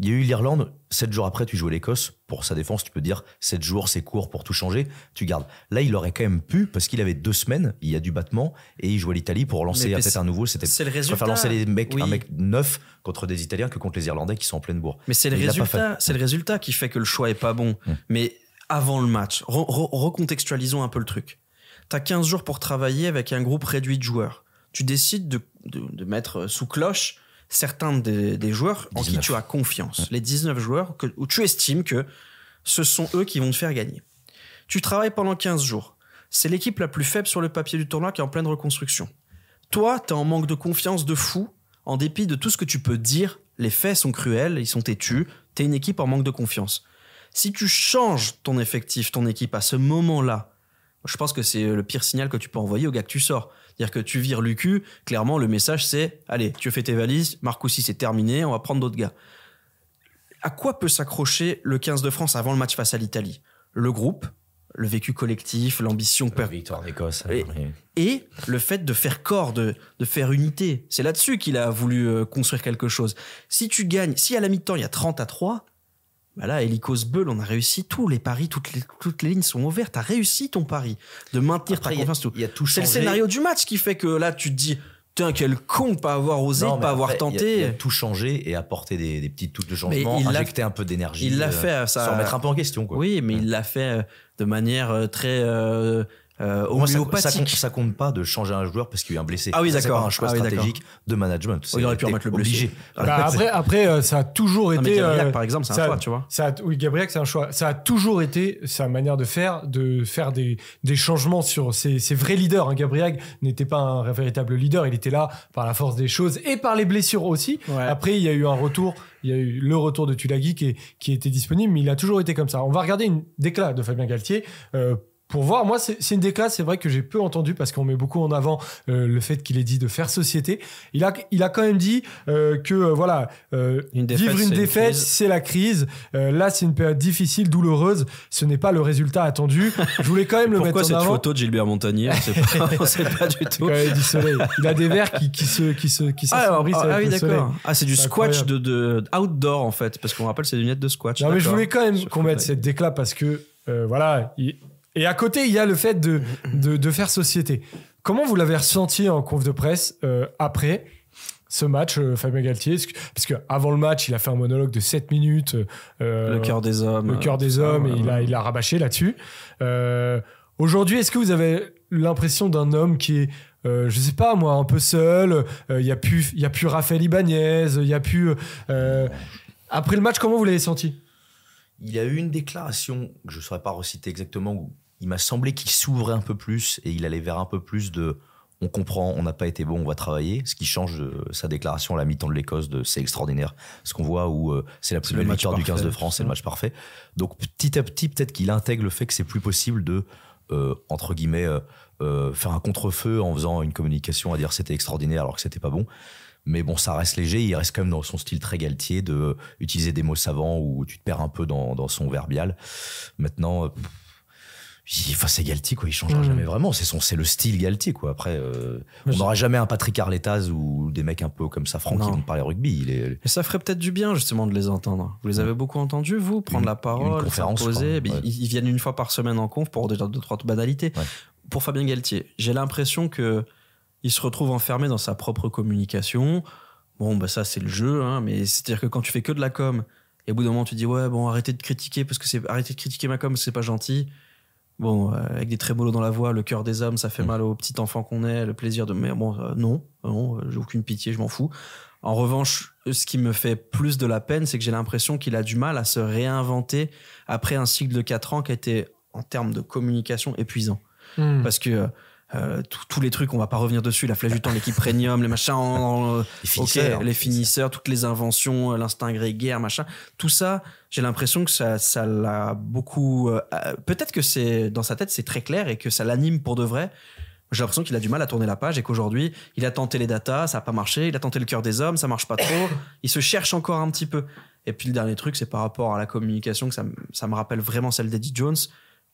S3: il y a eu l'Irlande, sept jours après, tu joues l'Écosse. Pour sa défense, tu peux dire sept jours, c'est court pour tout changer. Tu gardes. Là, il aurait quand même pu, parce qu'il avait deux semaines, il y a du battement, et il jouait l'Italie pour lancer peut-être un nouveau. C'était
S2: c'est le résultat.
S3: lancer les mecs, un mec neuf contre des Italiens que contre les Irlandais qui sont en pleine bourre.
S2: Mais c'est le résultat, c'est le résultat qui fait que le choix est pas bon. Hum. Mais avant le match, recontextualisons un peu le truc. T'as 15 jours pour travailler avec un groupe réduit de joueurs. Tu décides de, de mettre sous cloche certains des, joueurs en qui tu as confiance. Les 19 joueurs que, où tu estimes que ce sont eux qui vont te faire gagner. Tu travailles pendant 15 jours. C'est l'équipe la plus faible sur le papier du tournoi qui est en pleine reconstruction. Toi, tu es en manque de confiance de fou, en dépit de tout ce que tu peux dire. Les faits sont cruels, ils sont têtus. Tu es une équipe en manque de confiance. Si tu changes ton effectif, ton équipe à ce moment-là, je pense que c'est le pire signal que tu peux envoyer au gars que tu sors. C'est-à-dire que tu vires Lucu, clairement, le message c'est allez, tu fais tes valises, Marcoussi c'est terminé, on va prendre d'autres gars. À quoi peut s'accrocher le 15 de France avant le match face à l'Italie? Le groupe, le vécu collectif, l'ambition.
S3: La victoire d'Écosse.
S2: Et, le fait de faire corps, de, de faire unité. C'est là-dessus qu'il a voulu euh, construire quelque chose. Si tu gagnes, si à la mi-temps il y a 30 à 3, bah là, Helicos Bull, on a réussi tous les paris, toutes les, toutes les lignes sont ouvertes. T'as réussi ton pari de maintenir ta confiance. C'est le scénario du match qui fait que là, tu te dis, Tiens, quel con pas avoir osé, pas avoir tenté.
S3: Il a, tout changé et apporter des, des petites touches de changement, injecter un peu d'énergie.
S2: Il l'a fait, ça.
S3: Sans remettre un peu en question, quoi.
S2: Oui, mais il l'a fait euh, de manière euh, très euh, euh,
S3: ça, ça, compte, pas de changer un joueur parce qu'il y a un blessé.
S2: Ah oui, d'accord.
S3: C'est un choix
S2: ah
S3: stratégique de management.
S2: il aurait pu remettre le blessé.
S1: Bah, après, après, euh, ça a toujours été.
S2: Gabriel, euh, par exemple, c'est un choix, tu vois.
S1: Ça oui, Gabriel, c'est un choix. Ça a toujours été sa manière de faire, de faire des, des changements sur ses, ses vrais leaders. Hein. Gabriel n'était pas un véritable leader. Il était là par la force des choses et par les blessures aussi. Après, il y a eu un retour il y a eu le retour de Tulagi qui, qui était disponible, mais il a toujours été comme ça. On va regarder une déclat de Fabien Galtier euh, pour voir. Moi, c'est une des classes, c'est vrai que j'ai peu entendu parce qu'on met beaucoup en avant euh, le fait qu'il ait dit de faire société. Il a, il a quand même dit euh, que euh, voilà, vivre une défaite, c'est la crise. là, c'est une période difficile, douloureuse. Ce n'est pas le résultat attendu. Je voulais quand même le mettre en
S2: avant. Pourquoi cette photo de Gilbert Montagnier? On sait pas, pas du tout.
S1: du soleil. Il a des verres qui, qui se, qui se, qui
S2: ah, ah, oui, d'accord. Ah, c'est du squash de, de, outdoor en fait, parce qu'on rappelle c'est des lunettes de squash.
S1: Non, mais je voulais quand même qu'on mette cette déclat parce que voilà. Il, et à côté, il y a le fait de, de, faire société. Comment vous l'avez ressenti en conf de presse euh, après ce match, euh, Fabien Galtier? Parce qu'avant le match, il a fait un monologue de 7 minutes.
S2: Euh, le cœur des hommes.
S1: Le cœur des hommes, et il a, il a rabâché là-dessus. Aujourd'hui, est-ce que vous avez l'impression d'un homme qui est euh, je sais pas moi, un peu seul. Il euh, y a plus, il y a plus Raphaël Ibanez. Il y a plus. Euh, après le match, comment vous l'avez senti?
S3: Il y a eu une déclaration que je ne saurais pas reciter exactement où il m'a semblé qu'il s'ouvrait un peu plus et il allait vers un peu plus de on comprend, on n'a pas été bon, on va travailler. Ce qui change de sa déclaration à la mi-temps de l'Écosse de c'est extraordinaire. Ce qu'on voit où c'est la plus belle victoire du 15 de France, c'est le match parfait. Donc petit à petit, peut-être qu'il intègre le fait que c'est plus possible de entre guillemets euh, faire un contre-feu en faisant une communication à dire c'était extraordinaire alors que c'était pas bon. Mais bon, ça reste léger. Il reste quand même dans son style très galtier de utiliser des mots savants où tu te perds un peu dans, dans son verbial. Maintenant, euh, enfin, c'est Galtier, quoi. Il changera mmh. jamais vraiment. C'est son, c'est le style Galtier, quoi. Après, euh, on n'aura jamais un Patrick Arletaz ou des mecs un peu comme ça, Franck, qui vont parler rugby. Il est...
S2: ça ferait peut-être du bien, justement, de les entendre. Vous les avez beaucoup entendus, vous, prendre la parole, poser. Ils, viennent une fois par semaine en conf pour dire deux, trois banalités pour Fabien Galtier, j'ai l'impression que il se retrouve enfermé dans sa propre communication. Bon, bah ça c'est le jeu, hein, mais c'est-à-dire que quand tu fais que de la com, et au bout d'un moment tu dis ouais bon arrêtez de critiquer parce que c'est arrêtez de critiquer ma com, c'est pas gentil. Bon, euh, avec des trémolos dans la voix, le cœur des hommes, ça fait mm. mal aux petits enfants qu'on est, le plaisir de mais bon euh, non, non, j'ai aucune pitié, je m'en fous. En revanche, ce qui me fait plus de la peine, c'est que j'ai l'impression qu'il a du mal à se réinventer après un cycle de 4 ans qui a été en termes de communication épuisant. Hmm. Parce que euh, tous les trucs, on va pas revenir dessus, la flèche du temps, l'équipe premium, les machins, les, finisseurs, les finisseurs, toutes les inventions, l'instinct grégaire, machin, tout ça, j'ai l'impression que ça, ça l'a beaucoup. Euh, peut-être que c'est dans sa tête, c'est très clair et que ça l'anime pour de vrai. J'ai l'impression qu'il a du mal à tourner la page et qu'aujourd'hui, il a tenté les datas, ça a pas marché, il a tenté le cœur des hommes, ça marche pas trop, il se cherche encore un petit peu. Et puis le dernier truc, c'est par rapport à la communication que ça, ça me rappelle vraiment celle d'Eddie Jones,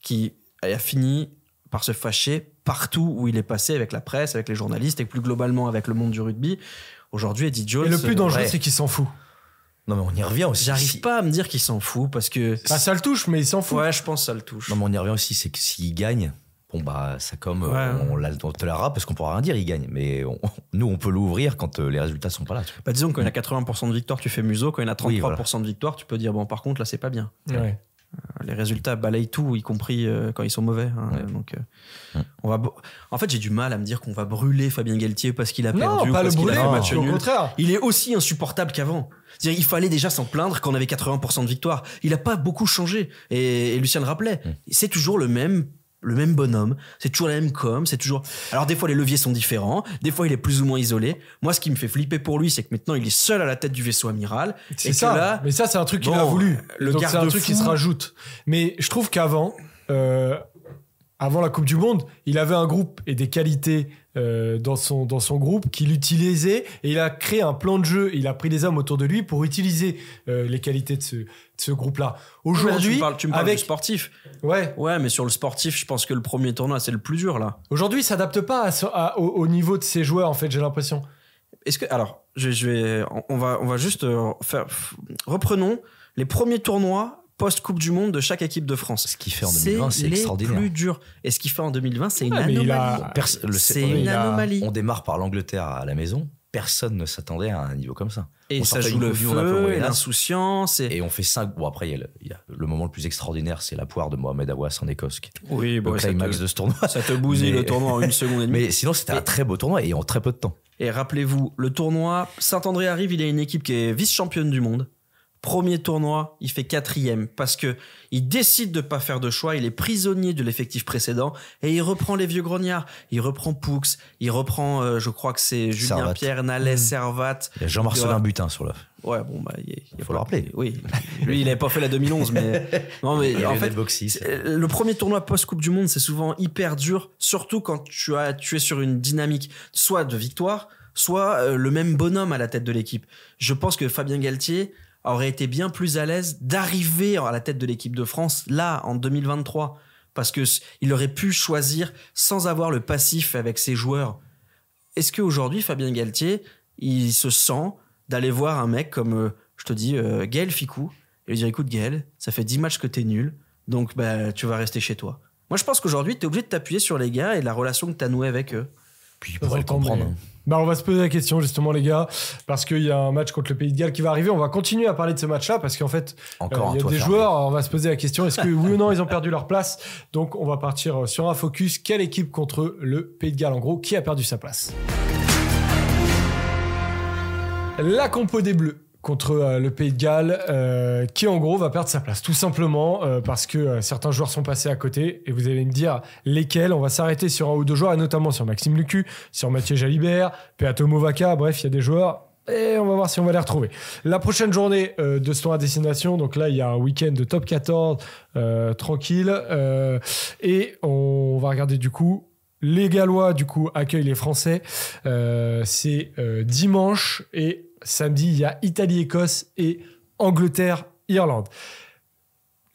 S2: qui a fini par se fâcher partout où il est passé avec la presse, avec les journalistes et plus globalement avec le monde du rugby. Aujourd'hui, Eddie Jones.
S1: Et le plus dangereux, c'est qu'il s'en fout.
S3: Non, mais on y revient aussi.
S2: J'arrive pas à me dire qu'il s'en fout parce que.
S1: Bah, ça le touche, mais il s'en fout.
S2: Ouais, je pense que ça le touche.
S3: Non, mais on y revient aussi, c'est que s'il gagne, bon, bah, ça comme. On, l'a tolérera parce qu'on pourra rien dire, il gagne. Mais nous, on peut l'ouvrir quand euh, les résultats sont pas là.
S2: Bah, disons, quand il a 80% de victoire, tu fais museau. Quand il a 33% de victoire, tu peux dire, bon, par contre, là, c'est pas bien. Ouais. Les résultats balayent tout, y compris euh, quand ils sont mauvais. Hein, donc, euh, on va. En fait, j'ai du mal à me dire qu'on va brûler Fabien Galtier parce qu'il a perdu,
S1: pas
S2: parce
S1: qu'il
S2: a
S1: match nul. Au contraire.
S2: Il est aussi insupportable qu'avant. Il fallait déjà s'en plaindre quand on avait 80% de victoire. Il n'a pas beaucoup changé. Et, et Lucien le rappelait. C'est toujours le même le même bonhomme, c'est toujours la même com, c'est toujours. Alors des fois les leviers sont différents, des fois il est plus ou moins isolé. Moi, ce qui me fait flipper pour lui, c'est que maintenant il est seul à la tête du vaisseau amiral.
S1: C'est ça. Là, mais ça, c'est un truc qu'il a voulu. Le c'est un truc qui se rajoute. Mais je trouve qu'avant, euh, avant la Coupe du Monde, il avait un groupe et des qualités euh, dans, son, dans son groupe qu'il utilisait et il a créé un plan de jeu. il a pris des hommes autour de lui pour utiliser euh, les qualités de ce, de ce groupe-là. Aujourd'hui,
S2: tu me parles, avec... du sportif.
S1: Ouais.
S2: Ouais, mais sur le sportif, je pense que le premier tournoi, c'est le plus dur là.
S1: Aujourd'hui, il s'adapte pas à, au, niveau de ses joueurs, en fait, j'ai l'impression.
S2: Est-ce que alors, je, je, vais, on va, on va juste euh, faire. Reprenons les premiers tournois post-Coupe du Monde de chaque équipe de France.
S3: Ce qu'il fait en 2020, c'est extraordinaire.
S2: C'est plus dur. Et ce qu'il fait en 2020, c'est une anomalie. C'est une anomalie.
S3: On démarre par l'Angleterre à la maison. Personne ne s'attendait à un niveau comme ça.
S2: Et ça joue le feu, l'insouciance.
S3: Et... on fait cinq. Bon, après, il y, a le, moment le plus extraordinaire, c'est la poire de Mohamed Awas en Écosse.
S2: Oui, bon,
S3: le climax de ce tournoi.
S2: Ça te bousille le tournoi en une seconde et demie.
S3: Mais sinon, c'était un très beau tournoi et en très peu de temps.
S2: Et rappelez-vous, le tournoi, Saint-André arrive, il a une équipe qui est vice-championne du monde. Premier tournoi, il fait quatrième parce que il décide de pas faire de choix. Il est prisonnier de l'effectif précédent et il reprend les vieux grognards. Il reprend Poux, il reprend, euh, je crois que c'est Julien Pierre, Nallet, mmh. Servat.
S3: Il y a Jean-Marcelin Butin sur le.
S2: Ouais, bon bah il,
S3: faut le rappeler.
S2: Oui, lui il n'avait pas fait la 2011, mais non mais en fait, le premier tournoi post Coupe du Monde c'est souvent hyper dur, surtout quand tu as tu es sur une dynamique soit de victoire, soit euh, le même bonhomme à la tête de l'équipe. Je pense que Fabien Galtier aurait été bien plus à l'aise d'arriver à la tête de l'équipe de France là en 2023 parce que il aurait pu choisir sans avoir le passif avec ses joueurs. Est-ce qu'aujourd'hui Fabien Galtier, il se sent d'aller voir un mec comme euh, je te dis euh, Gaël Ficou et lui dire écoute Gaël, ça fait 10 matchs que t'es nul, donc bah tu vas rester chez toi. Moi je pense qu'aujourd'hui tu es obligé de t'appuyer sur les gars et la relation que tu as nouée avec eux.
S3: Puis il pourrait le comprendre. Hein.
S1: Bah, on va se poser la question justement les gars parce qu'il y a un match contre le Pays de Galles qui va arriver. On va continuer à parler de ce match-là parce qu'en fait
S3: Encore
S1: il y a des joueurs. On va se poser la question est-ce que oui ou non ils ont perdu leur place? Donc on va partir sur un focus. Quelle équipe contre le Pays de Galles en gros? Qui a perdu sa place? La compo des Bleus contre euh, le Pays de Galles, euh, qui en gros va perdre sa place, tout simplement euh, parce que certains joueurs sont passés à côté, et vous allez me dire lesquels. On va s'arrêter sur un ou deux joueurs, et notamment sur Maxime Lucu, sur Mathieu Jalibert, Peato Movaca, bref, il y a des joueurs, et on va voir si on va les retrouver. La prochaine journée de ce tour à destination, donc là il y a un week-end de top 14, tranquille, et on va regarder du coup les Gallois, du coup, accueillent les Français. c'est dimanche et Samedi, il y a Italie-Écosse et Angleterre-Irlande.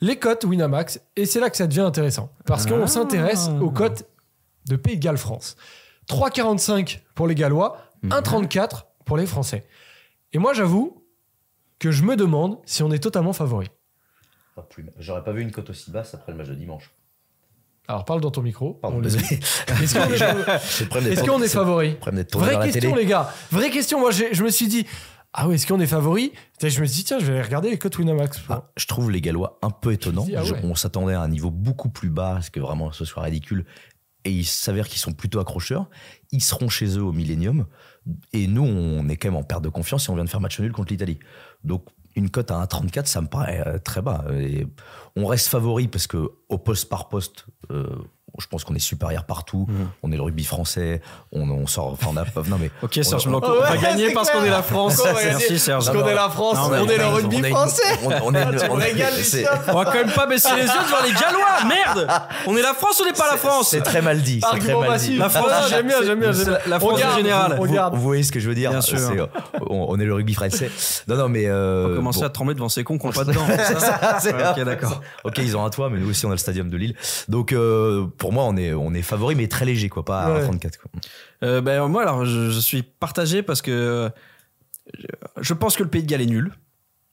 S1: Les cotes Winamax, et c'est là que ça devient intéressant, parce qu'on ah. s'intéresse aux cotes de Pays de Galles-France. 3,45 pour les Gallois, 1,34 mhm. pour les Français. Et moi, j'avoue que je me demande si on est totalement favori.
S3: J'aurais pas vu une cote aussi basse après le match de dimanche.
S1: Alors parle dans ton micro.
S3: Pardon, désolé.
S1: Est-ce qu'on est, favori Vraie question, les gars. Vraie question. Moi, je me suis dit, ah oui, est-ce qu'on est favori Je me suis dit, tiens, je vais regarder les cotes Winamax.
S3: Ah, je trouve les Gallois un peu étonnants. Ah on s'attendait à un niveau beaucoup plus bas, parce que vraiment ce soit ridicule. Et il s'avère qu'ils sont plutôt accrocheurs. Ils seront chez eux au Millennium. Et nous, on est quand même en perte de confiance et on vient de faire match nul contre l'Italie. Donc, une cote à 1,34, ça me paraît euh, très bas. Et on reste favori parce que au poste par poste, euh, je pense qu'on est supérieur partout. Mhm. On est le rugby français. On, on sort. Enfin, on a, non mais.
S2: ok, Serge Blanc, on, va gagner parce qu'on est la France.
S1: Merci Serge. Parce qu'on est la France. on, est le rugby français. On, est,
S2: on, va quand même pas baisser les yeux devant les Gallois. Merde. On est la France. On n'est pas la France.
S3: C'est très mal dit. C'est très mal dit.
S2: La France. J'aime bien. J'aime bien. La France en général.
S3: Vous, voyez ce que je veux dire Bien sûr. On est le rugby français. Non, non, mais.
S2: Euh, on va commencer à trembler devant ces cons qu'on pas dedans.
S3: Ok, d'accord. Ok, ils ont un toit, mais nous aussi on a le stadium de Lille. Donc euh, pour moi, on est on est favori, mais très léger, quoi, pas à 34. Quoi.
S2: Euh, ben, moi, alors, je, suis partagé parce que je pense que le Pays de Galles est nul,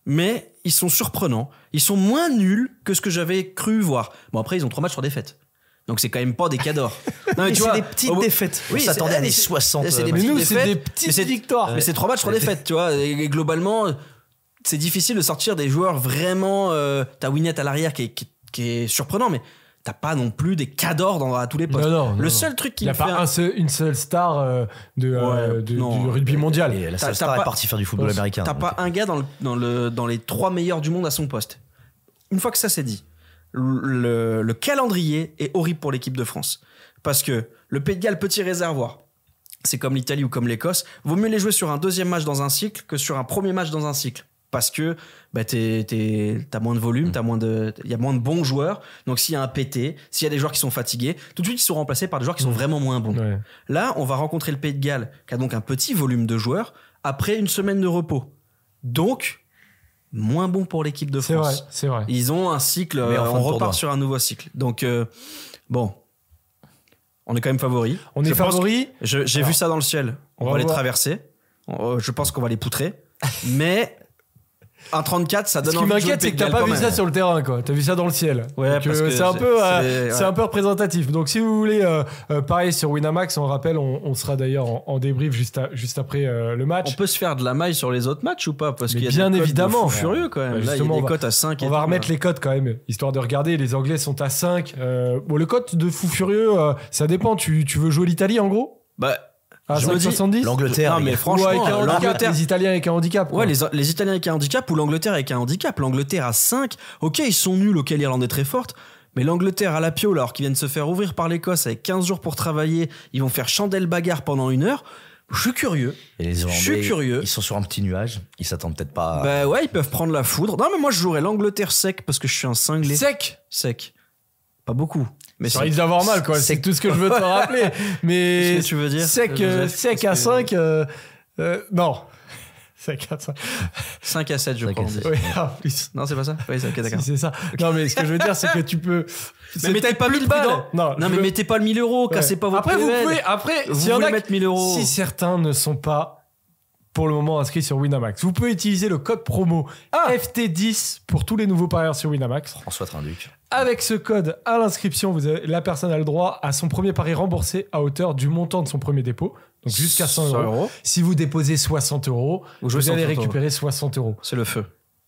S2: mais ils sont surprenants. Ils sont moins nuls que ce que j'avais cru voir. Bon, après, ils ont trois matchs sur défaite. Donc c'est quand même pas des cadors.
S3: Non mais tu vois, des petites défaites. Oui, on s'attendait à des 60.
S1: C'est des petites défaites. Des petites victoires.
S2: Mais c'est trois matchs sur défaite, tu vois. Et globalement, c'est difficile de sortir des joueurs vraiment. Euh, T'as Winnet à l'arrière qui qui est surprenant, mais t'as pas non plus des cadors dans, à tous les postes. le seul truc qui
S1: Il n'y a pas une seule star euh, de, euh, du rugby mondial.
S3: Et la seule star est partie faire du football américain.
S2: T'as pas un gars dans, le, dans, le, dans les trois meilleurs du monde à son poste. Une fois que ça c'est dit, le, le, calendrier est horrible pour l'équipe de France. Parce que le Pays de Galles, petit réservoir, c'est comme l'Italie ou comme l'Écosse, vaut mieux les jouer sur un deuxième match dans un cycle que sur un premier match dans un cycle parce que bah, t'as moins de volume, mm. moins de, il y a moins de bons joueurs. Donc s'il y a un PT, s'il y a des joueurs qui sont fatigués, tout de suite ils sont remplacés par des joueurs qui sont mm. vraiment moins bons. Là, on va rencontrer le Pays de Galles, qui a donc un petit volume de joueurs après une semaine de repos. Donc moins bon pour l'équipe de France.
S1: C'est vrai,
S2: Ils ont un cycle, on repart sur un nouveau cycle. Donc euh, bon, on est quand même favori.
S1: On est favori.
S2: J'ai vu ça dans le ciel. On, va, les traverser. Je pense qu'on va les poutrer. Mais un 34, ça donne
S1: Ce qui m'inquiète, c'est que t'as pas vu ça sur le terrain, quoi. T'as vu ça dans le ciel.
S2: Ouais, parce euh,
S1: que c'est un peu, euh, c'est un peu représentatif. Donc, si vous voulez euh, parier sur Winamax, on rappelle, on, sera d'ailleurs en, débrief juste, juste après le match.
S2: On peut se faire de la maille sur les autres matchs ou pas? Parce qu'il y a
S1: bien
S2: des
S1: évidemment.
S2: furieux quand même. Là, il y a des cotes à 5.
S1: On va remettre les cotes quand même, histoire de regarder. Les Anglais sont à 5. bon, le cote de fou furieux, ça dépend. Tu, tu veux jouer l'Italie en gros?
S2: Bah
S1: ah, 70
S3: L'Angleterre.
S2: mais franchement,
S1: l'Angleterre. Les Italiens avec un handicap.
S2: Ouais, les, les, Italiens avec un handicap ou l'Angleterre avec un handicap. L'Angleterre à 5. Ok, ils sont nuls, ok, l'Irlande est très forte. Mais l'Angleterre à la piole, alors qu'ils viennent se faire ouvrir par l'Écosse avec 15 jours pour travailler, ils vont faire chandelle bagarre pendant une heure. Je suis curieux.
S3: Et les je suis curieux. Ils sont sur un petit nuage. Ils s'attendent peut-être pas.
S2: À... Bah ouais, ils peuvent prendre la foudre. Non, mais moi je jouerais l'Angleterre sec parce que je suis un cinglé.
S1: Sec?
S2: Sec. Pas beaucoup.
S1: Mais ça risque d'avoir mal, quoi. C'est tout ce que je veux te rappeler. Mais.
S2: tu veux dire
S1: Sec, sec à 5. Euh, euh, non. 5 à 5.
S2: 5 à 7, je crois.
S1: Oui, en plus.
S2: Non, c'est pas ça Oui, c'est d'accord.
S1: c'est ça. Non, mais ce que je veux dire, c'est que tu peux.
S2: Mais mettez pas 1000 balles.
S1: Non,
S2: non mais mettez pas le 1000 euros, cassez pas vos
S1: Après, vous pouvez. Après,
S2: vous si voulez mettre 1000 euros.
S1: Si certains ne sont pas pour le moment inscrits sur Winamax. Vous pouvez utiliser le code promo
S2: Ah.
S1: FT10 pour tous les nouveaux parieurs sur Winamax.
S3: François Trinduc.
S1: Avec ce code à l'inscription, vous avez- la personne a le droit à son premier pari remboursé à hauteur du montant de son premier dépôt, donc jusqu'à 100 euros. Si vous déposez 60 euros,
S2: Vous
S1: allez
S2: 100 euros.
S1: récupérer 60 euros.
S2: C'est le feu.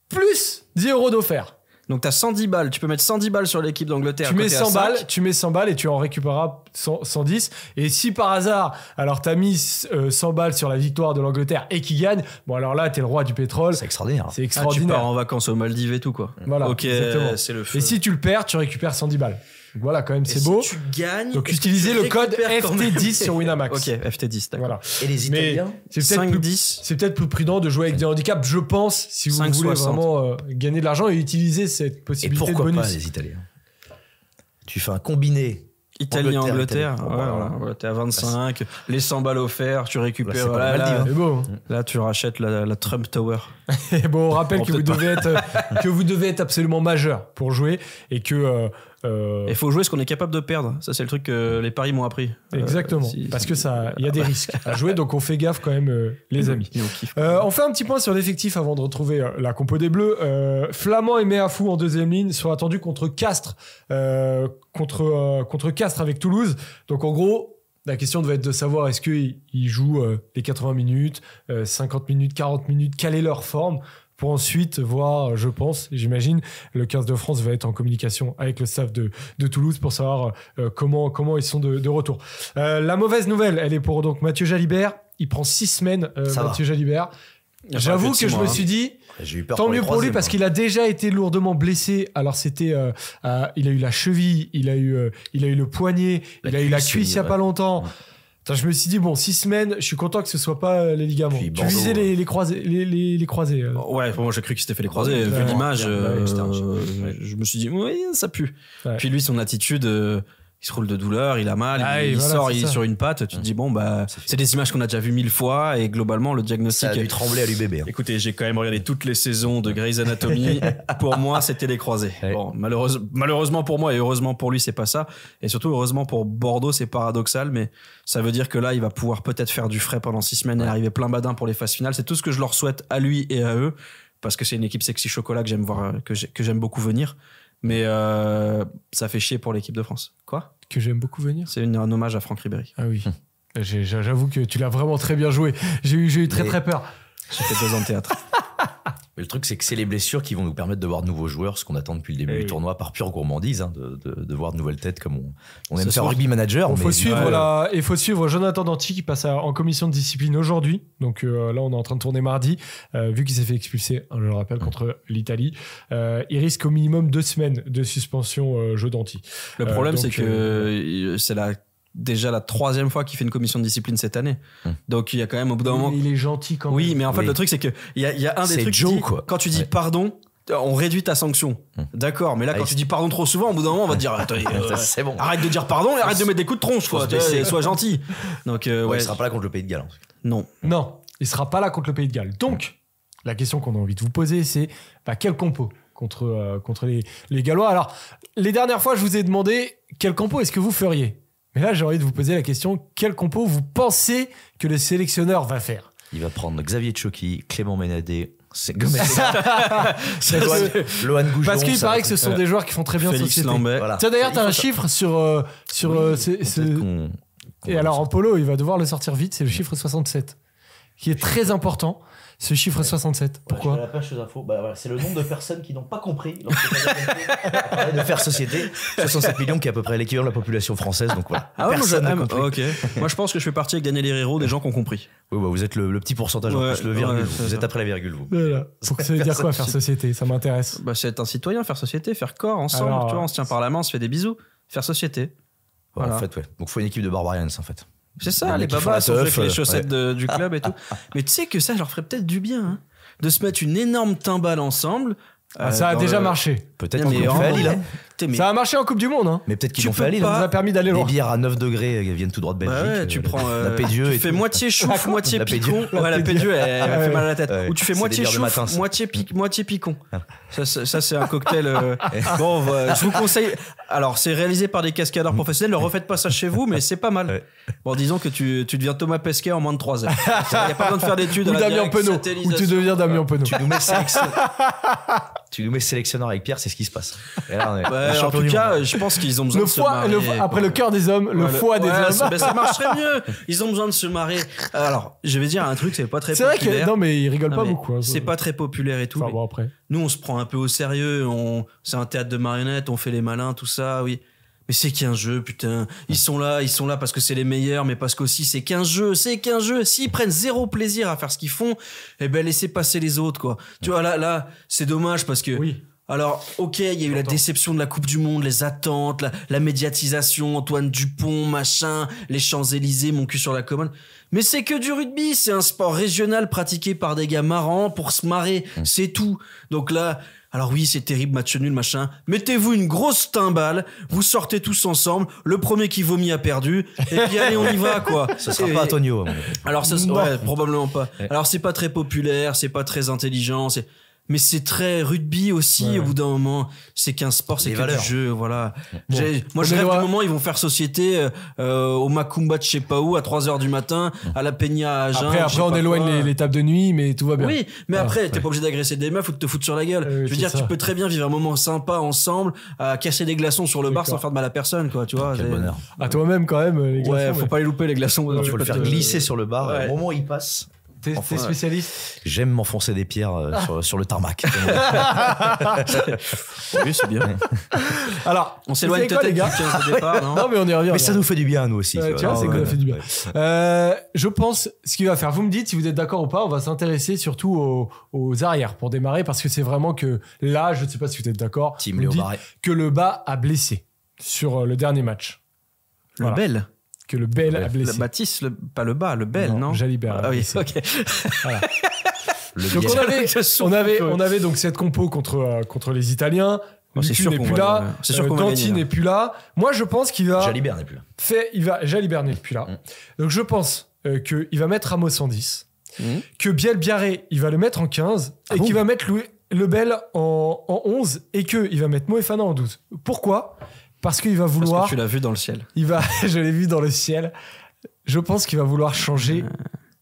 S1: Plus 10 euros d'offert.
S2: Donc t'as 110 balles. Tu peux mettre 110 balles sur l'équipe d'Angleterre.
S1: Tu mets
S2: côté à
S1: 100
S2: cinq.
S1: balles, tu mets 100 balles et tu en récupéreras 100 110. Et si par hasard, alors t'as mis euh, 100 balles sur la victoire de l'Angleterre et qui gagne, bon alors là t'es le roi du pétrole.
S3: C'est extraordinaire.
S1: C'est
S2: Ah, tu
S1: extraordinaire.
S2: pars en vacances aux Maldives et tout quoi.
S1: Voilà,
S2: Ok,
S1: exactement.
S2: c'est le feu.
S1: et si tu le perds, tu récupères 110 balles. Voilà, quand même,
S2: Et
S1: c'est
S2: si
S1: beau.
S2: tu gagnes.
S1: Donc utilisez le code
S2: récupères quand même
S1: FT10 sur Winamax.
S2: Ok, FT10, d'accord.
S1: Voilà.
S3: Et les
S1: Mais
S3: Italiens
S1: c'est peut-être
S2: 5,
S1: plus
S2: 10.
S1: C'est peut-être plus prudent de jouer avec des handicaps, je pense, si vous
S2: 5,
S1: voulez
S2: 60.
S1: vraiment euh, gagner de l'argent et utiliser cette
S3: Et
S1: possibilité de
S3: pourquoi
S1: bonus.
S3: pas les Italiens? Tu fais un combiné.
S2: Italie,
S3: Angleterre,
S2: Angleterre.
S3: Italie.
S2: Ouais,
S3: bah,
S2: voilà, T'es à 25. Les 100 balles offertes, tu
S3: Là,
S2: récupères.
S3: pas
S2: voilà, là,
S1: C'est beau. hein.
S2: là, tu rachètes la, la Trump Tower.
S1: Et bon, on rappelle que vous, devez être, que vous devez être absolument majeur pour jouer et que. euh, euh,
S2: Il faut jouer ce qu'on est capable de perdre. Ça, c'est le truc que les paris m'ont appris. Euh,
S1: exactement.
S2: si-
S1: parce que ça, il y a des risques à jouer, donc on fait gaffe quand même, euh, les amis. Euh, on fait un petit point sur l'effectif avant de retrouver euh, la compo des Bleus. Euh, Flamand et Méafou en deuxième ligne sont attendus contre Castres, euh, contre, euh, contre Castres avec Toulouse. Donc en gros, la question va être de savoir est-ce qu'ils ils jouent euh, les 80 minutes, euh, 50 minutes, 40 minutes, quelle est leur forme? Pour ensuite voir, euh, je pense, j'imagine, le 15 de France va être en communication avec le staff de, de Toulouse pour savoir euh, comment, comment ils sont de, de retour. Euh, la mauvaise nouvelle, elle est pour donc Mathieu Jalibert. Il prend six semaines, euh,
S3: va.
S1: Mathieu Jalibert. J'avoue que je
S2: mois,
S1: me
S2: hein.
S1: suis dit,
S3: eu peur
S1: tant mieux pour lui parce
S3: moi.
S1: qu'il a déjà été lourdement blessé. Alors c'était, euh, euh, il a eu la cheville, il a eu, euh, il a eu le poignet,
S3: La
S1: il a eu la
S3: cuisse,
S1: cuisse il y a
S3: ouais.
S1: pas longtemps.
S3: Ouais.
S1: Je me suis dit bon, six semaines, je suis content que ce soit pas euh, les ligaments.
S3: Puis
S1: tu
S3: Bordeaux,
S1: visais les, les croisés, les, les, les croisés. euh.
S2: Ouais, pour moi j'ai cru qu'il s'était fait les croisés. Vu l'image, euh, je me suis dit, oui, ça pue.
S1: Ouais.
S2: Puis lui, son attitude, euh, il se roule de douleur, il a mal,
S1: Ah,
S2: il,
S1: et
S2: il
S1: voilà,
S2: sort,
S1: c'est
S2: il est
S1: ça.
S2: sur une patte. Tu te dis, bon, bah, c'est des images qu'on a déjà vues mille fois et globalement, le
S3: Ça
S2: diagnostic.
S3: a dû trembler à l'UBB. hein.
S2: Écoutez, j'ai quand même regardé toutes les saisons de Grey's Anatomy. pour moi, c'était les croisés.
S3: Ouais.
S2: Bon, malheureuse- malheureusement pour moi et heureusement pour lui, c'est pas ça. Et surtout, heureusement pour Bordeaux, c'est paradoxal, mais ça veut dire que là, il va pouvoir peut-être faire du frais pendant six semaines et arriver plein badin pour les phases finales. C'est tout ce que je leur souhaite à lui et à eux, parce que c'est une équipe sexy chocolat que j'aime voir, euh, que j'aime beaucoup venir. Mais euh, ça fait chier pour l'équipe de France. Quoi?
S1: Que j'aime beaucoup venir.
S2: C'est un hommage à Franck Ribéry.
S1: Ah oui. J'avoue que tu l'as vraiment très bien joué. J'ai eu, très
S3: Mais-
S1: très peur.
S2: J'ai fait deux ans de théâtre.
S3: Mais le truc, c'est que c'est les blessures qui vont nous permettre de voir de nouveaux joueurs, ce qu'on attend depuis le début
S1: Eh
S3: du
S1: oui.
S3: tournoi, par pure gourmandise, hein, de, de- de voir de nouvelles têtes comme on, on aime faire rugby manager.
S1: Il faut
S3: mais-
S1: suivre
S2: Ouais.
S1: la, il faut suivre Jonathan Danti qui passe à- en commission de discipline aujourd'hui. Donc euh, là, on est en train de tourner mardi. Euh, vu qu'il s'est fait expulser, hein, je le rappelle, contre l'Italie, euh, il risque au minimum deux semaines de suspension euh, jeu Danti.
S2: Le problème, c'est que euh, c'est la, déjà la troisième fois qu'il fait une commission de discipline cette année.
S3: Hum.
S2: Donc il y a quand même au bout d'un moment.
S1: Il est gentil quand
S2: Oui,
S1: même.
S2: mais en fait,
S3: Oui.
S2: le truc, c'est qu'il y a, il y a un des trucs.
S3: Joe, quoi.
S2: Quand tu dis
S3: Ouais.
S2: pardon, on réduit ta sanction.
S3: Hum.
S2: D'accord, mais là,
S3: Ah,
S2: quand tu dis pardon trop souvent, au bout d'un moment, on va te dire Attendez, euh,
S3: c'est bon.
S2: arrête de dire pardon et arrête de mettre des coups de tronche, quoi. Sois gentil. Donc, euh,
S3: Ouais,
S2: ouais.
S3: il sera pas là contre le Pays de Galles. en tout cas.
S2: Non.
S1: Non, il sera pas là contre le Pays de Galles. Donc, la question qu'on a envie de vous poser, c'est bah, quel compo contre, euh, contre les, les Gallois? Alors, les dernières fois, je vous ai demandé quel compo est-ce que vous feriez? Mais là, j'ai envie de vous poser la question quel compo vous pensez que le sélectionneur va faire?
S3: Il va prendre Xavier Tchoki, Clément Ménadé, c'est Gomez,
S1: Parce
S3: Lohan, Goujon.
S1: Parce qu'il
S3: ça
S1: paraît que ce sont des joueurs qui font très bien
S2: Félix
S1: société.
S2: Lambert.
S3: Voilà.
S1: Tiens, d'ailleurs,
S3: Il
S1: t'as un chiffre sur. euh, sur euh,
S3: Oui,
S1: Et alors, en polo, il va devoir le sortir vite, c'est le chiffre 67, qui est très important, ce chiffre 67. Pourquoi
S3: la pêche aux infos. Bah, voilà, c'est le nombre de personnes qui n'ont pas compris de faire société. 67 millions, qui est à peu près l'équivalent de la population française. Donc voilà.
S2: Ah ouais, moi,
S3: Personne
S2: je-
S3: n'a
S2: ah,
S3: compris.
S2: ok. Moi, je pense que je fais partie avec Daniel Herrero des gens qui ont compris.
S3: Oui, bah, vous êtes le, le petit pourcentage en plus, le virgule.
S2: ouais,
S3: vous êtes après la virgule, vous.
S1: Voilà. Donc, ça veut dire quoi faire société? Ça m'intéresse.
S2: Bah, c'est être un citoyen, faire société, faire corps ensemble.
S1: Alors,
S2: tu vois, on se tient par la main, on se fait des bisous. Faire société. Voilà.
S3: En fait, ouais. Donc, faut une équipe de Barbarians, en fait.
S2: C'est ça,
S3: Les
S2: les babas sont
S3: teuf,
S2: les
S3: euh,
S2: chaussettes de- du club et tout. Mais tu sais que ça leur ferait peut-être du bien, hein, de se mettre une énorme timbale ensemble.
S1: Ah,
S2: euh,
S1: ça a
S2: dans
S1: déjà
S2: le-
S1: marché.
S3: Peut-être
S2: Mais
S3: qu'ils l'ont fait à Lille. hein.
S2: mais-
S1: Ça a marché en Coupe du Monde. Hein.
S3: Mais peut-être qu'ils
S2: Tu
S3: l'ont fait à Lille.
S2: pas-
S3: hein.
S1: Ça nous a permis d'aller
S3: Les
S1: loin.
S3: bières à 9 degrés euh, viennent tout droit de
S2: Bah
S3: Belgique.
S2: ouais, tu
S3: euh,
S2: prends.
S3: la
S2: euh,
S3: Pédieu
S2: tu
S3: et
S2: fais
S3: tout.
S2: moitié chouf, moitié
S3: La
S2: picon.
S3: Pédieu.
S2: Ouais, la pédieu, elle, fait mal à la tête.
S3: Ouais.
S2: Ou tu fais
S3: C'est
S2: moitié
S3: bières
S2: chouf,
S3: matin, ça.
S2: moitié, pic, moitié picon. Ça, ça, ça, c'est un cocktail. euh, Bon, je vous conseille. Alors, c'est réalisé par des cascadeurs professionnels. Ne refaites pas ça chez vous, mais c'est pas mal.
S3: Ouais.
S2: Bon, disons que tu, tu deviens Thomas Pesquet en moins de 3 heures. Il n'y a pas besoin de faire d'études.
S1: Ou
S2: à la
S1: Damien
S2: direct,
S1: Penaud. Ou
S2: satellisation.
S1: tu deviens Damien Penaud.
S3: Tu nous mets sélectionneur. tu nous mets sélectionneur avec Pierre, c'est ce qui se passe. Et là, on est
S2: Ouais, en
S3: champion
S2: tout
S3: du
S2: cas, je pense qu'ils ont besoin
S1: Le
S2: de se
S1: foie, le foie- après
S2: quoi.
S1: le cœur des hommes, le
S2: Ouais,
S1: foie des
S2: ouais,
S1: hommes.
S2: ça, ben, ça marcherait mieux. Ils ont besoin de se marrer. Alors, je vais dire un truc, c'est pas très
S1: C'est vrai que
S2: populaire.
S1: non mais il rigole
S2: Non,
S1: pas
S2: mais
S1: beaucoup. hein,
S2: c'est pas très populaire et tout.
S1: Enfin
S2: mais
S1: bon après.
S2: Nous, on se prend un peu au sérieux. On, c'est un théâtre de marionnettes. On fait les malins, tout ça, oui. Mais c'est qu'un jeu, putain. Ils sont là, ils sont là parce que c'est les meilleurs, mais parce qu'aussi c'est qu'un jeu, c'est qu'un jeu. S'ils prennent zéro plaisir à faire ce qu'ils font, eh ben laissez passer les autres, quoi. Tu vois là, là, c'est dommage parce que.
S1: Oui.
S2: Alors, ok, il y a eu la déception de la Coupe du Monde, les attentes, la, la médiatisation, Antoine Dupont, machin, les Champs-Élysées, mon cul sur la commode. Mais c'est que du rugby, c'est un sport régional pratiqué par des gars marrants pour se marrer, c'est tout. Donc là, alors oui, c'est terrible, match nul, machin. Mettez-vous une grosse timbale, vous sortez tous ensemble, le premier qui vomit a perdu, et puis allez, on y va, quoi.
S3: Ce sera
S2: Et-
S3: pas Antonio.
S2: alors ça, ouais, probablement pas.
S3: Ouais.
S2: Alors c'est pas très populaire, c'est pas très intelligent, c'est mais c'est très rugby aussi
S1: Ouais.
S2: au bout d'un moment. C'est qu'un sport, c'est
S3: Les
S2: que
S3: valeurs.
S2: du jeu, voilà.
S1: Bon.
S2: Moi
S1: On
S2: je rêve du moment ils vont faire société euh, euh, au Macumba de je sais pas où à 3h du matin, à la Peña à Agen.
S1: Après après on éloigne les, les tables de nuit mais tout va bien.
S2: Oui, mais
S1: Ah,
S2: après, t'es pas obligé d'agresser des meufs ou de te foutre sur la gueule.
S1: Euh,
S2: je veux dire,
S1: ça.
S2: tu peux très bien vivre un moment sympa ensemble, à casser des glaçons sur le bar sans faire de mal à personne, quoi, tu vois.
S3: Quel bonheur.
S1: À toi-même quand même les
S2: Ouais,
S1: glaçons,
S2: faut
S1: mais-
S2: pas les louper les glaçons.
S1: Ouais,
S2: tu
S3: Faut
S2: peux
S3: le faire glisser sur le bar.
S2: Ouais.
S3: Au moment où il passe,
S1: T'es
S3: Enfin,
S1: spécialiste?
S3: j'aime m'enfoncer des pierres euh, sur, sur le tarmac.
S2: Oui, c'est bien.
S1: Alors,
S2: On s'éloigne peut-être
S1: les gars
S2: du 15 au départ, non
S1: Non mais on y revient.
S3: Mais ça nous fait du bien, nous aussi.
S1: Ouais, tu vois, c'est
S3: ouais.
S1: fait du bien.
S3: Ouais.
S1: Euh, je pense, ce qu'il va faire, vous me dites si vous êtes d'accord ou pas, on va s'intéresser surtout aux, aux arrières pour démarrer parce que c'est vraiment que là, je ne sais pas si vous êtes d'accord, que le bas a blessé sur euh, le dernier match.
S2: Le
S1: Voilà.
S2: bel.
S1: Que le Bel a
S2: Le
S1: blessé.
S2: Baptiste, le- pas le bas, le bel, non,
S1: Jalibert a
S2: Ah oui, ok.
S3: Le
S1: Donc on avait, on, avait, on avait donc cette compo contre, euh, contre les Italiens.
S2: Bon, c'est sûr
S1: n'est
S2: qu'on
S1: plus là.
S2: le- c'est sûr
S1: euh, Danti n'est plus là. Moi, je pense qu'il va
S3: Jalibert n'est plus là.
S1: fait, il va, Jalibert n'est plus là.
S3: Mm.
S1: Donc je pense euh, qu'il va mettre Ramos en 10,
S2: Mm.
S1: que Biel Biarré, il va le mettre en 15,
S3: Ah
S1: et
S3: bon
S1: qu'il va mettre Louis Lebel en, en 11, et qu'il va mettre Moefana en 12. Pourquoi? Parce qu'il va
S2: Parce
S1: vouloir,
S2: que tu l'as vu dans le ciel.
S1: il va, je l'ai vu dans le ciel, je pense qu'il va vouloir changer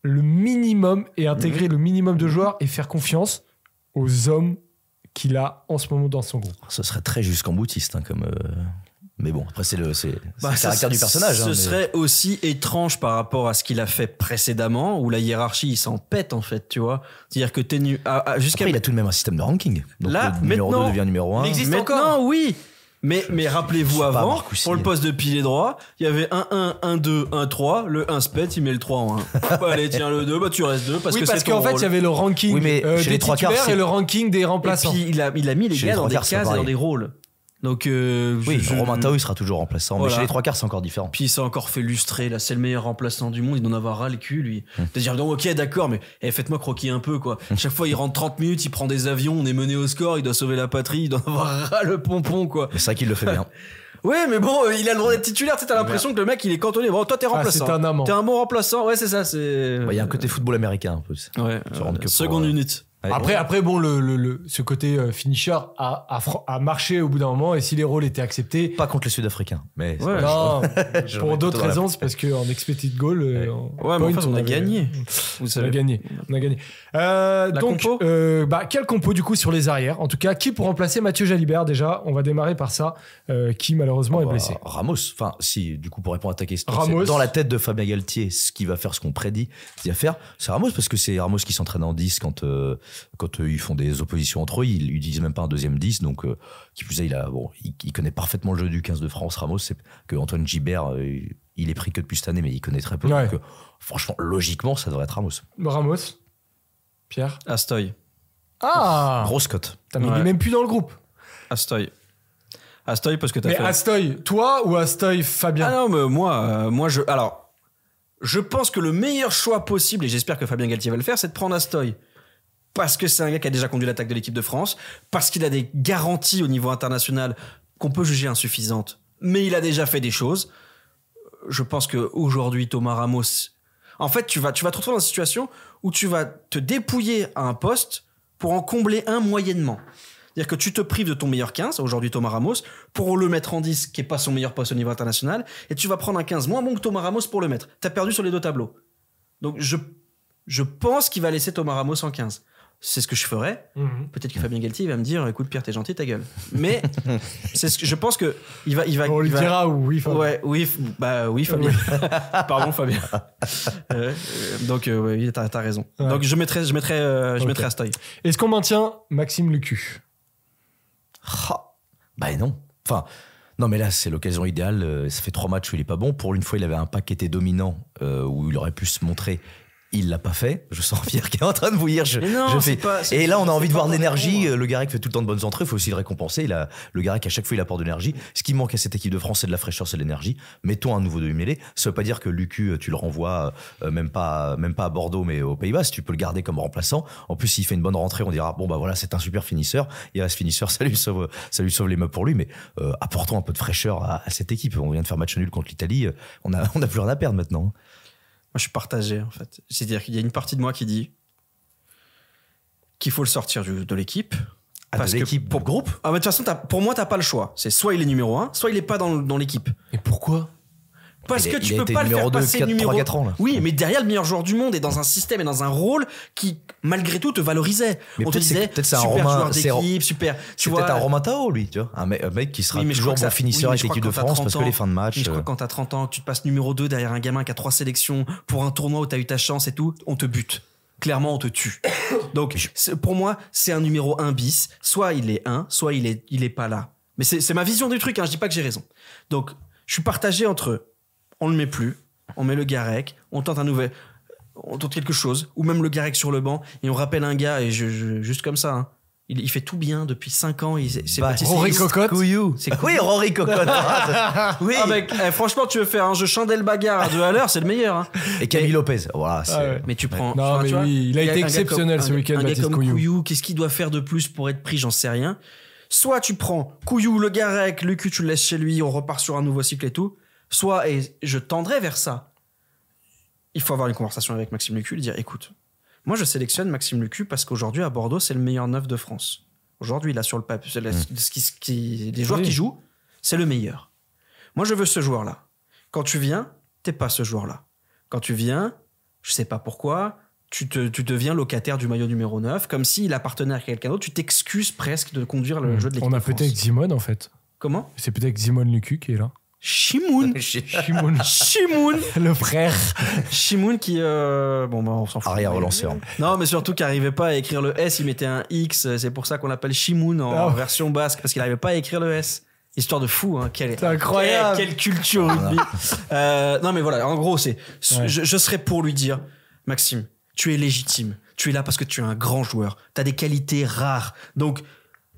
S1: le minimum et intégrer le minimum de joueurs et faire confiance aux hommes qu'il a en ce moment dans son groupe.
S3: Ce serait très jusqu'en boutiste, hein, comme. euh, Mais bon, après, c'est le, c'est, c'est
S2: Bah,
S3: le caractère du personnage.
S2: Ce
S3: hein, mais-
S2: serait aussi étrange par rapport à ce qu'il a fait précédemment, où la hiérarchie, il s'en pète, en fait, tu vois. C'est-à-dire que t'es nu, à- à- jusqu'à
S3: Après, il a tout de même un système de ranking. Donc,
S2: Là,
S3: le numéro
S2: maintenant,
S3: 2 devient numéro 1.
S1: il existe
S2: Maintenant,
S1: encore.
S2: oui. Mais, mais rappelez-vous avant, pour le poste de pilier droit, il y avait un 1, 1, 2, 1, 3. Le 1 se pète, il met le 3 en 1. bah, allez, tiens, le 2, bah, tu restes 2 parce
S1: oui,
S2: que
S1: parce qu'en fait, il y avait le ranking
S3: Oui, mais
S1: euh, des
S3: les trois quarts,
S1: titulaires
S3: c'est-
S1: et le ranking des
S2: Et
S1: remplaçants.
S2: puis, il a, il a mis les
S3: Chez
S2: gars
S3: les
S2: dans des
S3: quarts,
S2: cases et dans des rôles. Donc, euh,
S3: Oui,
S2: je-
S3: Romain Tao, il sera toujours remplaçant. Mais chez les trois quarts, c'est encore différent.
S2: Puis il s'est encore fait lustrer, là, c'est le meilleur remplaçant du monde, il doit en avoir ras le cul, lui.
S3: Hum.
S2: De dire, donc, ok, d'accord, mais eh, faites-moi croquer un peu, quoi. Chaque fois, il rentre 30 minutes, il prend des avions, on est mené au score, il doit sauver la patrie, il doit en avoir ras le pompon, quoi.
S3: C'est vrai qu'il le fait bien.
S2: Ouais, mais bon, euh, il a le droit d'être titulaire, tu sais, t'as l'impression que le mec, il est cantonné. Bon, toi, t'es
S1: Ah,
S2: remplaçant.
S1: c'est un amant.
S2: T'es un bon remplaçant, ouais, c'est ça, c'est.
S3: Bah, Il y a un côté football américain un peu.
S2: Ouais,
S3: se rendre que pour,
S2: seconde
S3: euh. Ouais.
S1: Après, après bon, le, le- le- ce côté euh, finisher a, a, a marché au bout d'un moment et si les rôles étaient acceptés.
S3: Pas contre les Sud-Africains. Mais
S2: Ouais.
S1: Non, pour d'autres raisons, c'est parce qu'en expected goal, euh, en
S2: Ouais, mais en
S1: point,
S2: fait, on a
S1: avait-
S2: gagné. Vous
S1: On a
S2: savez.
S1: gagné. On a gagné. Euh,
S2: La
S1: donc,
S2: compo
S1: euh, bah, quel compo du coup sur les arrières? En tout cas, qui pour remplacer Mathieu Jalibert? Déjà On va démarrer par ça, euh, qui malheureusement est
S3: Bah,
S1: blessé.
S3: Ramos, enfin, si, du coup, pour répondre à ta question,
S1: Ramos.
S3: dans la tête de Fabien Galtier, ce qui va faire ce qu'on prédit, ce qu'il va faire, c'est Ramos, parce que c'est Ramos qui s'entraîne en 10 quand, euh, quand euh, ils font des oppositions entre eux, ils n'utilisent même pas un deuxième 10, donc, euh, qui plus est, il, a, bon, il, il connaît parfaitement le jeu du 15 de France, Ramos, c'est que Antoine Gibert, euh, il est pris que depuis cette année, mais il connaît très peu,
S1: Ouais.
S3: donc, euh, franchement, logiquement, ça devrait être Ramos.
S1: Ramos Pierre
S2: Astoy.
S1: Ah
S3: Grosse cote.
S1: Mais
S2: Ouais.
S1: même plus dans le groupe.
S2: Astoy. Astoy parce que t'as
S1: Mais
S2: fait.
S1: Astoy, toi ou Astoy Fabien?
S2: Ah non, mais moi, euh, moi je. Alors, je pense que le meilleur choix possible, et j'espère que Fabien Galtier va le faire, c'est de prendre Astoy. Parce que c'est un gars qui a déjà conduit l'attaque de l'équipe de France, parce qu'il a des garanties au niveau international qu'on peut juger insuffisantes, mais il a déjà fait des choses. Je pense que aujourd'hui Thomas Ramos, en fait, tu vas, tu vas te retrouver dans une situation où tu vas te dépouiller à un poste pour en combler un moyennement. C'est-à-dire que tu te prives de ton meilleur 15, aujourd'hui Thomas Ramos, pour le mettre en 10, qui est pas son meilleur poste au niveau international, et tu vas prendre un 15 moins bon que Thomas Ramos pour le mettre. Tu as perdu sur les deux tableaux. Donc je, je pense qu'il va laisser Thomas Ramos en 15 c'est ce que je ferais.
S1: Mhm.
S2: Peut-être que Fabien Galtier va me dire écoute Pierre t'es gentil ta gueule. Mais c'est ce que je pense que il va il va
S1: On lui
S2: il va-
S1: dira oui. Fabien.
S2: Ouais, oui, f- bah oui, Fabien. Pardon, Fabien. Euh, donc, euh, ouais, oui, t'as as raison.
S1: Ouais.
S2: Donc, je mettrai, je mettrai, euh, je
S1: Ok.
S2: mettrai Astoy.
S1: Est-ce qu'on maintient Maxime Lucu
S3: Ah, bah non. Enfin, non, mais là, c'est l'occasion idéale. Euh, Ça fait trois matchs où il est pas bon. Pour une fois, il avait un pack qui était dominant, euh, où il aurait pu se montrer. Il l'a pas fait. Je sens Pierre qui est en train de bouillir. Je,
S2: non,
S3: je fais.
S2: pas-
S3: Et là, on a envie de voir de l'énergie. Le Garec fait tout le temps de bonnes entrées. Il faut aussi le récompenser. Il a, le Garec, à chaque fois, il apporte de l'énergie. Ce qui manque à cette équipe de France, c'est de la fraîcheur, c'est de l'énergie. Mettons un nouveau demi-mêlée. Ça veut pas dire que Lucu, euh, tu le renvoies, euh, même pas, même pas à Bordeaux, mais aux Pays-Bas. Si tu peux le garder comme remplaçant. En plus, s'il fait une bonne rentrée, on dira, bon, bah voilà, c'est un super finisseur. Il reste finisseur. Ça lui sauve, ça lui sauve les meubles pour lui. Mais, euh, apportons un peu de fraîcheur à, à cette équipe. On vient de faire match nul contre l'Italie. Euh, On a, on a plus rien à perdre maintenant.
S2: Moi, je suis partagé, en fait. C'est-à-dire qu'il y a une partie de moi qui dit qu'il faut le sortir du- de l'équipe.
S3: À
S2: Parce
S3: de l'équipe,
S2: pour-
S3: pour groupe?
S2: Ah, mais de toute façon, pour moi, t'as pas le choix. C'est soit il est numéro 1, soit il est pas dans, dans l'équipe.
S1: Et pourquoi?
S2: Parce
S3: Il
S2: que tu peux pas le faire
S3: deux,
S2: passer
S3: quatre-
S2: numéro
S3: trois, quatre ans, là.
S2: Oui, mais derrière le meilleur joueur du monde et dans un système et dans un rôle qui, malgré tout, te valorisait.
S3: Mais
S2: On te disait,
S3: peut-être c'est un
S2: super
S3: Romain-
S2: joueur d'équipe, super. Tu vois,
S3: peut-être un Romain Tao, lui, tu vois. Un mec, un mec qui sera
S2: Oui, mais
S3: toujours bon finisseur
S2: oui,
S3: avec l'équipe de France parce
S2: 30
S3: que les fins de match.
S2: Mais je crois
S3: euh,
S2: que quand t'as 30 ans, que tu te passes numéro 2 derrière un gamin qui a trois sélections pour un tournoi où t'as eu ta chance et tout, on te bute. Clairement, on te tue. Donc, pour moi, c'est un numéro 1 bis. Soit il est 1, soit il est, il est pas là. Mais c'est c'est ma vision du truc, hein, je dis pas que j'ai raison. Donc, je suis partagé entre on le met plus, on met le Garec, on tente un nouvel. On tente quelque chose, ou même le Garec sur le banc, et on rappelle un gars, et je, je- juste comme ça, hein, il, il fait tout bien depuis 5 ans. il- C'est
S3: Bah,
S1: Rory. Cocotte.
S3: Oui, Rory Cocotte. oui.
S2: Ah mec, eh, franchement, tu veux faire un jeu chandelle bagarre à deux à l'heure, c'est le meilleur. hein.
S3: Et Camille Lopez. Voilà.
S1: Ah ouais.
S2: Mais tu prends.
S1: Non, mais
S2: tu vois,
S1: oui, il a été exceptionnel
S2: comme-
S1: ce week-end, Baptiste. Couillou,
S2: qu'est-ce qu'il doit faire de plus pour être pris J'en sais rien. Soit tu prends Couillou, le Garec, le cul, tu le laisses chez lui, on repart sur un nouveau cycle et tout. Soit, et je tendrai vers ça, il faut avoir une conversation avec Maxime Lucu, lui dire écoute, moi je sélectionne Maxime Lucu parce qu'aujourd'hui à Bordeaux, c'est le meilleur neuf de France. Aujourd'hui, là sur le papier, c'est le- ce qui, ce qui- les joueurs qui jouent, c'est le meilleur. Moi je veux ce joueur-là. Quand tu viens, t'es pas ce joueur-là. Quand tu viens, je sais pas pourquoi, tu, te, tu deviens locataire du maillot numéro 9, comme s'il appartenait à quelqu'un d'autre, tu t'excuses presque de conduire le jeu de l'équipe
S1: Hmm. On a peut-être Zimone en fait.
S2: Comment?
S1: C'est peut-être Zimone Lucu qui est là.
S2: Shimoun
S1: Shimoun.
S2: Shimoun
S1: le frère.
S2: Shimoun qui... euh, Bon, bah, on s'en fout.
S3: Arrière relanceur.
S2: Non, mais surtout qu'il n'arrivait pas à écrire le S, il mettait un X, c'est pour ça qu'on l'appelle Shimoun en
S1: Ah
S2: version basque, parce qu'il n'arrivait pas à écrire le S. Histoire de fou, hein. Quelle,
S1: C'est incroyable.
S2: Quelle, quelle culture rugby. Euh, non, mais voilà, en gros, c'est,
S1: Ouais.
S2: je, je serais pour lui dire, Maxime, tu es légitime. Tu es là parce que tu es un grand joueur. Tu as des qualités rares. Donc,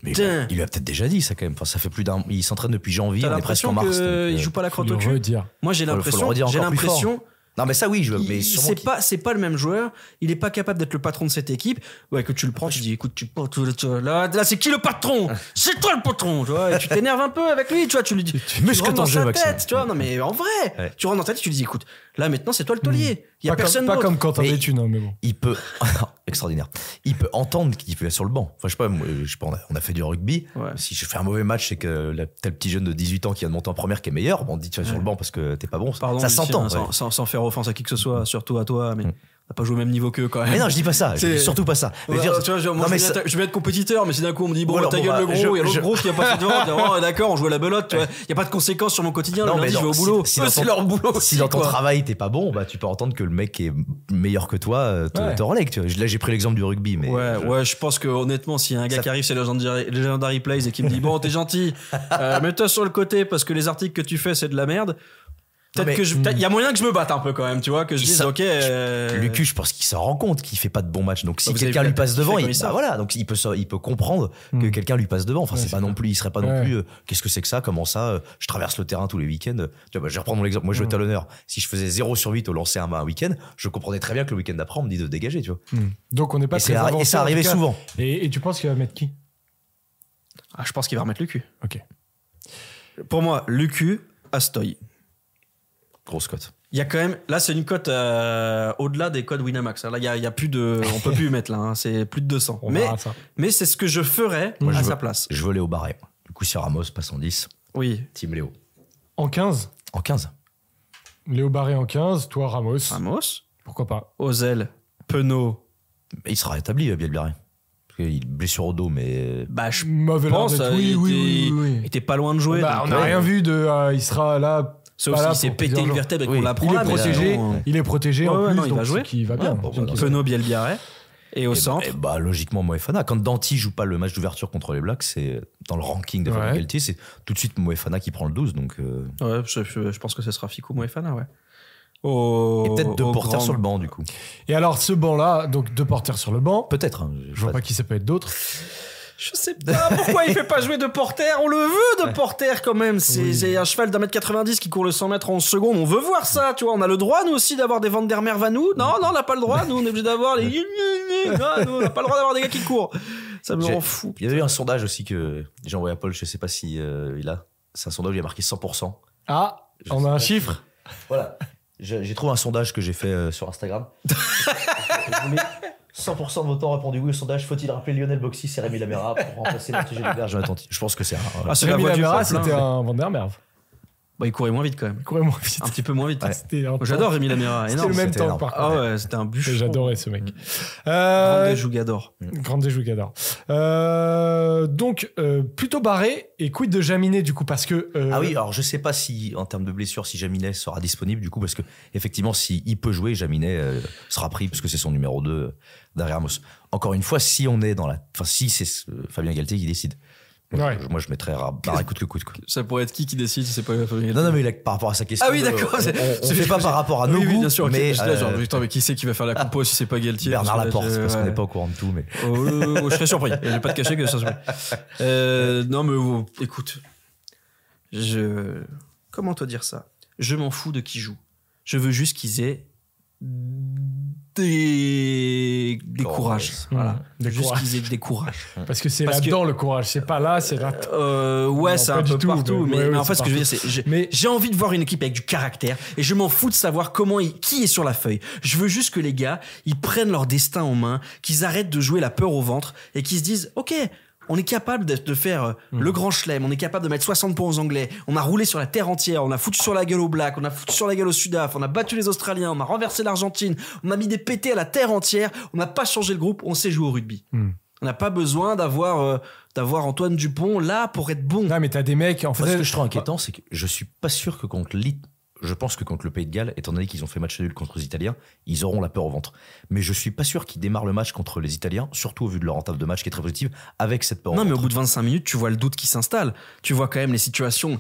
S3: Mais il, il lui a peut-être déjà dit ça quand même. Enfin, ça fait plus d'un. Il s'entraîne depuis janvier.
S2: t'as
S3: On est presque en
S2: l'impression
S3: mars. donc, euh,
S2: joue pas la crotte au
S1: le
S2: cul.
S1: redire.
S2: Moi, j'ai l'impression,
S3: redire
S2: j'ai l'impression,
S3: Non, mais ça oui, je.
S2: il-
S3: Mais
S2: c'est
S3: qu'il-
S2: pas, c'est pas le même joueur. Il est pas capable d'être le patron de cette équipe. Ouais, que tu le prends, tu dis, écoute, tu portes, tu vois, là, là, c'est qui le patron? C'est toi le patron, tu vois. Et tu t'énerves un peu avec lui, tu vois, tu lui dis, tu, rentres
S3: ton
S2: dans
S3: jeu,
S2: sa
S3: Maxime.
S2: tête, tu vois. Non, mais en vrai,
S3: Ouais.
S2: tu rentres dans ta tête, tu lui dis, écoute, là, maintenant, c'est toi le taulier. Il y a
S1: Pas,
S2: personne
S1: comme, pas comme Quentin
S3: Mais-
S1: Béthune, hein, mais bon.
S3: il peut extraordinaire il peut entendre qu'il peut être sur le banc enfin je sais pas moi, je sais pas on a, on a fait du rugby
S2: Ouais.
S3: si je fais un mauvais match c'est que la- tel petit jeune de 18 ans qui vient de monter en première qui est meilleur bon on dit tu vas sur le banc parce que t'es pas bon
S2: Pardon,
S3: ça s'entend
S2: sans,
S3: ouais.
S2: sans- sans faire offense à qui que ce soit, surtout à toi, mais
S3: Mm.
S2: N'a pas joué au même niveau qu'eux quand même.
S3: mais non je dis pas ça je dis surtout pas ça Mais
S2: Ouais,
S3: je veux dire-
S2: tu vois, genre, moi,
S3: non,
S2: je,
S3: ça-
S2: être, je vais être compétiteur, mais si d'un coup on me dit bon,
S3: Ou alors,
S2: ta
S3: bon,
S2: gueule
S3: bah,
S2: le gros,
S3: je-
S2: il y a l'autre gros qui a pas fait dis, oh, d'accord, on joue à la belote, tu vois. Il y a pas de conséquences sur mon quotidien,
S3: Non,
S2: le
S3: mais
S2: lundi je vais
S3: non,
S2: au
S3: si-
S2: boulot.
S3: si dans
S2: c'est leur boulot.
S3: si dans ton travail t'es pas bon bah tu peux entendre que le mec qui est meilleur que toi euh, te,
S1: Ouais.
S3: te relègue tu vois. là j'ai pris l'exemple du rugby mais
S2: Ouais, ouais, je pense que honnêtement, s'il y a un gars
S3: Ça-
S2: qui arrive, c'est Legendary, Legendary Plays et qui me dit bon, t'es gentil, euh, mets-toi sur le côté parce que les articles que tu fais, c'est de la merde. Peut-être que je, il y a moyen que je me batte un peu quand même, tu vois, que je dise, ok.
S3: Euh... Lucu, je pense qu'il s'en rend compte qu'il fait pas de bons matchs. Donc si quelqu'un lui passe devant, il, bah, voilà, donc il peut, il peut comprendre que hmm. quelqu'un lui passe devant. Enfin, c'est pas non plus, il serait pas non plus. Euh, qu'est-ce que c'est que ça? Comment ça euh, Je traverse le terrain tous les week-ends? Tu vois, bah, je vais reprendre mon exemple. Moi, je vais hmm. talonneur. Si je faisais 0 sur 8 au lancer un, un week-end, je comprenais très bien que le week-end d'après, on me dit de dégager, tu vois.
S1: Hmm. Donc on n'est pas et
S3: très Et ça arrivait souvent.
S1: Et tu penses qu'il va mettre qui?
S2: Ah, je pense qu'il va remettre Lucu.
S1: Ok.
S2: Pour moi, Lucu, Astoy.
S3: Grosse cote.
S2: Il y a quand même, là c'est une cote euh, au-delà des codes Winamax. Là il y a, plus de, on peut plus y mettre là, hein. c'est plus de 200. mais mais c'est ce que je ferais à sa place.
S3: Je veux Léo Barré. Du coup sur Ramos passe en 10.
S2: Oui.
S3: Team Léo.
S1: En 15
S3: En 15.
S1: Léo Barré en 15, toi Ramos.
S2: Ramos.
S1: Pourquoi pas
S2: Ozel, Penaud.
S3: Il sera rétabli Biel Barré. Qu'il blessure au dos, mais.
S2: Bah, je pense. Oui, oui, oui, Il était pas loin de jouer.
S1: Bah, on n'a rien vu de. Euh, il sera là
S2: Sauf s'il s'est pété une vertèbre et qu'on l'apprend.
S1: Il est protégé. il est protégé en plus.
S2: Va jouer.
S1: Il va bien.
S2: Penaud, Bielbiaré. Et au centre et
S3: bah, Logiquement, Moefana. Quand Danti joue pas le match d'ouverture contre les Blacks, c'est dans le ranking de ouais. C'est tout de suite Moefana qui prend le 12. Donc, euh.
S2: Ouais, je, pense que ce sera Fico Moefana, ouais.
S3: et peut-être deux porteurs sur le banc, du coup.
S1: Et alors, ce banc-là, donc deux porteurs sur le banc.
S3: Peut-être. Hein,
S1: je vois pas qui ça peut être d'autres.
S2: Je sais pas pourquoi il fait pas jouer de porter. On le veut de porter quand même. C'est un cheval d'un mètre 90 qui court le 100 mètres en seconde. On veut voir ça, tu vois. On a le droit, nous aussi, d'avoir des Van der Mervanou. Non, non, on n'a pas le droit. Nous, on est obligé d'avoir les. Non, on n'a pas le droit d'avoir des gars qui courent. Ça me rend fou.
S3: Il y a eu un sondage aussi que j'ai envoyé à Paul. Je sais pas si euh, il a. C'est un sondage où il a marqué 100%.
S1: Ah, on a un chiffre?
S3: Voilà. J'ai trouvé un sondage que j'ai fait euh, sur Instagram. 100% de votants ont répondu oui au sondage. Faut-il rappeler Lionel Boxy et Rémi Lamera pour remplacer Martin Jonathan Je pense que c'est un.
S1: Ah, Rémi Lamera, c'était un Van
S2: Bah, il courait moins vite quand même.
S1: Il courait moins vite.
S2: Un petit peu moins vite. J'adore Rémi Lamera.
S1: C'était le même temps, par
S2: Ah ouais, c'était un bûche.
S1: J'adorais ce mec.
S2: Euh, Grande Jougador.
S1: Grande Jougador. Euh, donc, euh, plutôt barré. Et quid de Jaminet, du coup, parce que.
S3: Euh, ah oui, alors je sais pas si, en termes de blessure, si Jaminet sera disponible, du coup, parce que, effectivement, s'il il peut jouer, Jaminet euh, sera pris, parce que c'est son numéro 2 derrière Moss. Encore une fois, si on est dans la. Enfin, si c'est Fabien Galtier qui décide. Moi, je, mettrais barre coûte que coûte. Quoi.
S2: Ça pourrait être qui qui décide si c'est pas
S3: Non, non, mais par rapport à sa question.
S2: Ah oui, d'accord.
S3: On, on, fait pas par rapport à nos oui,
S2: bien sûr.
S3: Mais,
S2: euh, genre, putain, mais qui c'est qui va faire la compo si c'est pas Galtier
S3: Bernard Laporte, parce qu'on n'est pas au courant de tout. Mais...
S2: Oh, oh, oh, je serais surpris. Je vais pas te cacher que ça se euh, Non, mais écoute. Je. Comment te dire ça? Je m'en fous de qui joue. Je veux juste qu'ils aient des, des courages. Voilà. Des Juste qu'ils aient des courages.
S1: Parce que c'est là-dedans le courage, c'est pas là, c'est là.
S2: Euh, ouais, c'est un peu partout. Mais, en fait, ce que je veux dire, c'est j'ai envie de voir une équipe avec du caractère et je m'en fous de savoir comment qui est sur la feuille. Je veux juste que les gars, ils prennent leur destin en main, qu'ils arrêtent de jouer la peur au ventre et qu'ils se disent, ok, on est capable de, faire euh, hmm. le grand chelem, on est capable de mettre 60 points aux Anglais, on a roulé sur la terre entière, on a foutu sur la gueule aux Blacks, on a foutu sur la gueule aux Sudaf, on a battu les Australiens, on a renversé l'Argentine, on a mis des pétés à la terre entière, on n'a pas changé le groupe, on sait jouer au rugby. Hmm. On n'a pas besoin d'avoir euh, d'avoir Antoine Dupont là pour être bon.
S1: Non, mais t'as des mecs. En fait,
S3: ce que je trouve inquiétant, c'est que je suis pas sûr que contre l'It je pense que contre le Pays de Galles, étant donné qu'ils ont fait match nul contre les Italiens, ils auront la peur au ventre. Mais je suis pas sûr qu'ils démarrent le match contre les Italiens, surtout au vu de leur entame de match qui est très positive, avec cette peur
S2: non,
S3: au ventre.
S2: Non, mais au bout de 25 minutes, tu vois le doute qui s'installe. Tu vois quand même les situations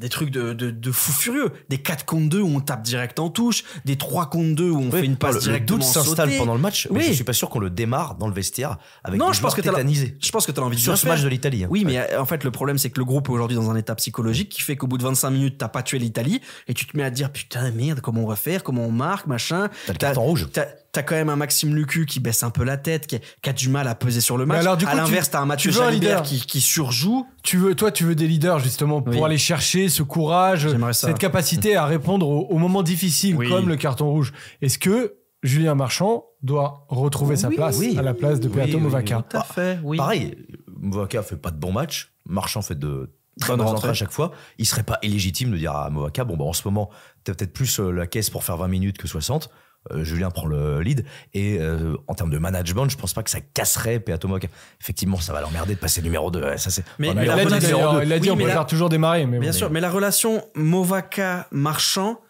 S2: des trucs de, de, de fou furieux. Des 4 contre 2 où on tape direct en touche, des 3 contre 2 où on fait une passe le, directement
S3: Le doute s'installe pendant le match, mais oui. je suis pas sûr qu'on le démarre dans le vestiaire avec
S2: non,
S3: des
S2: je pense que
S3: tétanisés.
S2: Je pense que tu as envie de
S3: Sur ce match de l'Italie. Hein.
S2: Oui, mais euh, en fait, le problème, c'est que le groupe est aujourd'hui dans un état psychologique qui fait qu'au bout de 25 minutes, t'as pas tué l'Italie et tu te mets à te dire putain, merde, comment on va faire, comment on marque, machin.
S3: T'as le carton rouge
S2: t'as quand même un Maxime Lucu qui baisse un peu la tête, qui a, du mal à peser sur le match. Alors, du coup, à l'inverse, t'as un Mathieu Jalibert qui, qui surjoue.
S1: Tu veux, toi, tu veux des leaders justement pour aller chercher ce courage, cette capacité à répondre aux, moments difficiles comme le carton rouge. Est-ce que Julien Marchand doit retrouver sa place à la place de Peato Movaca
S2: Tout à fait, oui.
S3: Pareil, Movaca fait pas de bons matchs, Marchand fait de très bonnes entrées à chaque fois. Il serait pas illégitime de dire à Movaca, bon, bah, en ce moment, t'as peut-être plus euh, la caisse pour faire 20 minutes que 60 euh, Julien prend le lead. Et euh, en termes de management, je pense pas que ça casserait Peatomoc. Effectivement, ça va l'emmerder de passer numéro 2. Ça, c'est,
S1: mais, il, a dit, on peut faire toujours démarrer. Mais
S2: bien sûr, mais la relation Movaca-Marchand,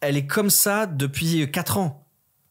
S2: elle est comme ça depuis 4 ans.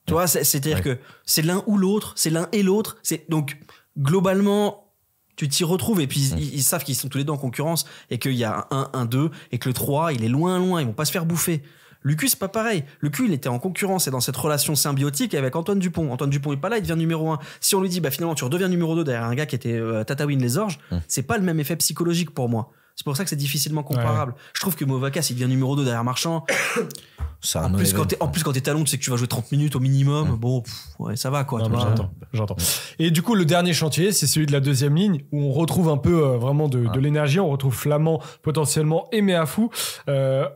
S2: Tu vois, c'est-à-dire que c'est l'un ou l'autre, c'est l'un et l'autre. C'est donc globalement, tu t'y retrouves et puis ils, savent qu'ils sont tous les deux en concurrence et qu'il y a un 1 2 et que le 3 il est loin loin ils vont pas se faire bouffer Lucu, c'est pas pareil. Lucu, il était en concurrence et dans cette relation symbiotique avec Antoine Dupont. Antoine Dupont est pas là, il devient numéro un. Si on lui dit, bah finalement, tu redeviens numéro 2 derrière un gars qui était euh, Tatawin les orges,
S3: Hum.
S2: c'est pas le même effet psychologique pour moi. C'est pour ça que c'est difficilement comparable. Je trouve que Movaca, s'il devient numéro 2 derrière Marchand,
S3: un
S2: en plus, quand t'es, en plus, quand t'es talon, tu sais que tu vas jouer 30 minutes au minimum. Bon, pff, ouais, ça va, quoi.
S1: J'entends, j'entends. Et du coup, le dernier chantier, c'est celui de la deuxième ligne où on retrouve un peu euh, vraiment de, de l'énergie. On retrouve Flamand potentiellement et Méafou. Euh,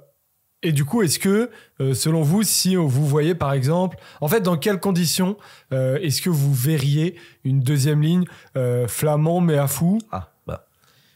S1: et du coup, est-ce que, euh, selon vous, si vous voyez par exemple, en fait, dans quelles conditions euh, est-ce que vous verriez une deuxième ligne euh, Flamand, Méafou
S3: Ah, bah.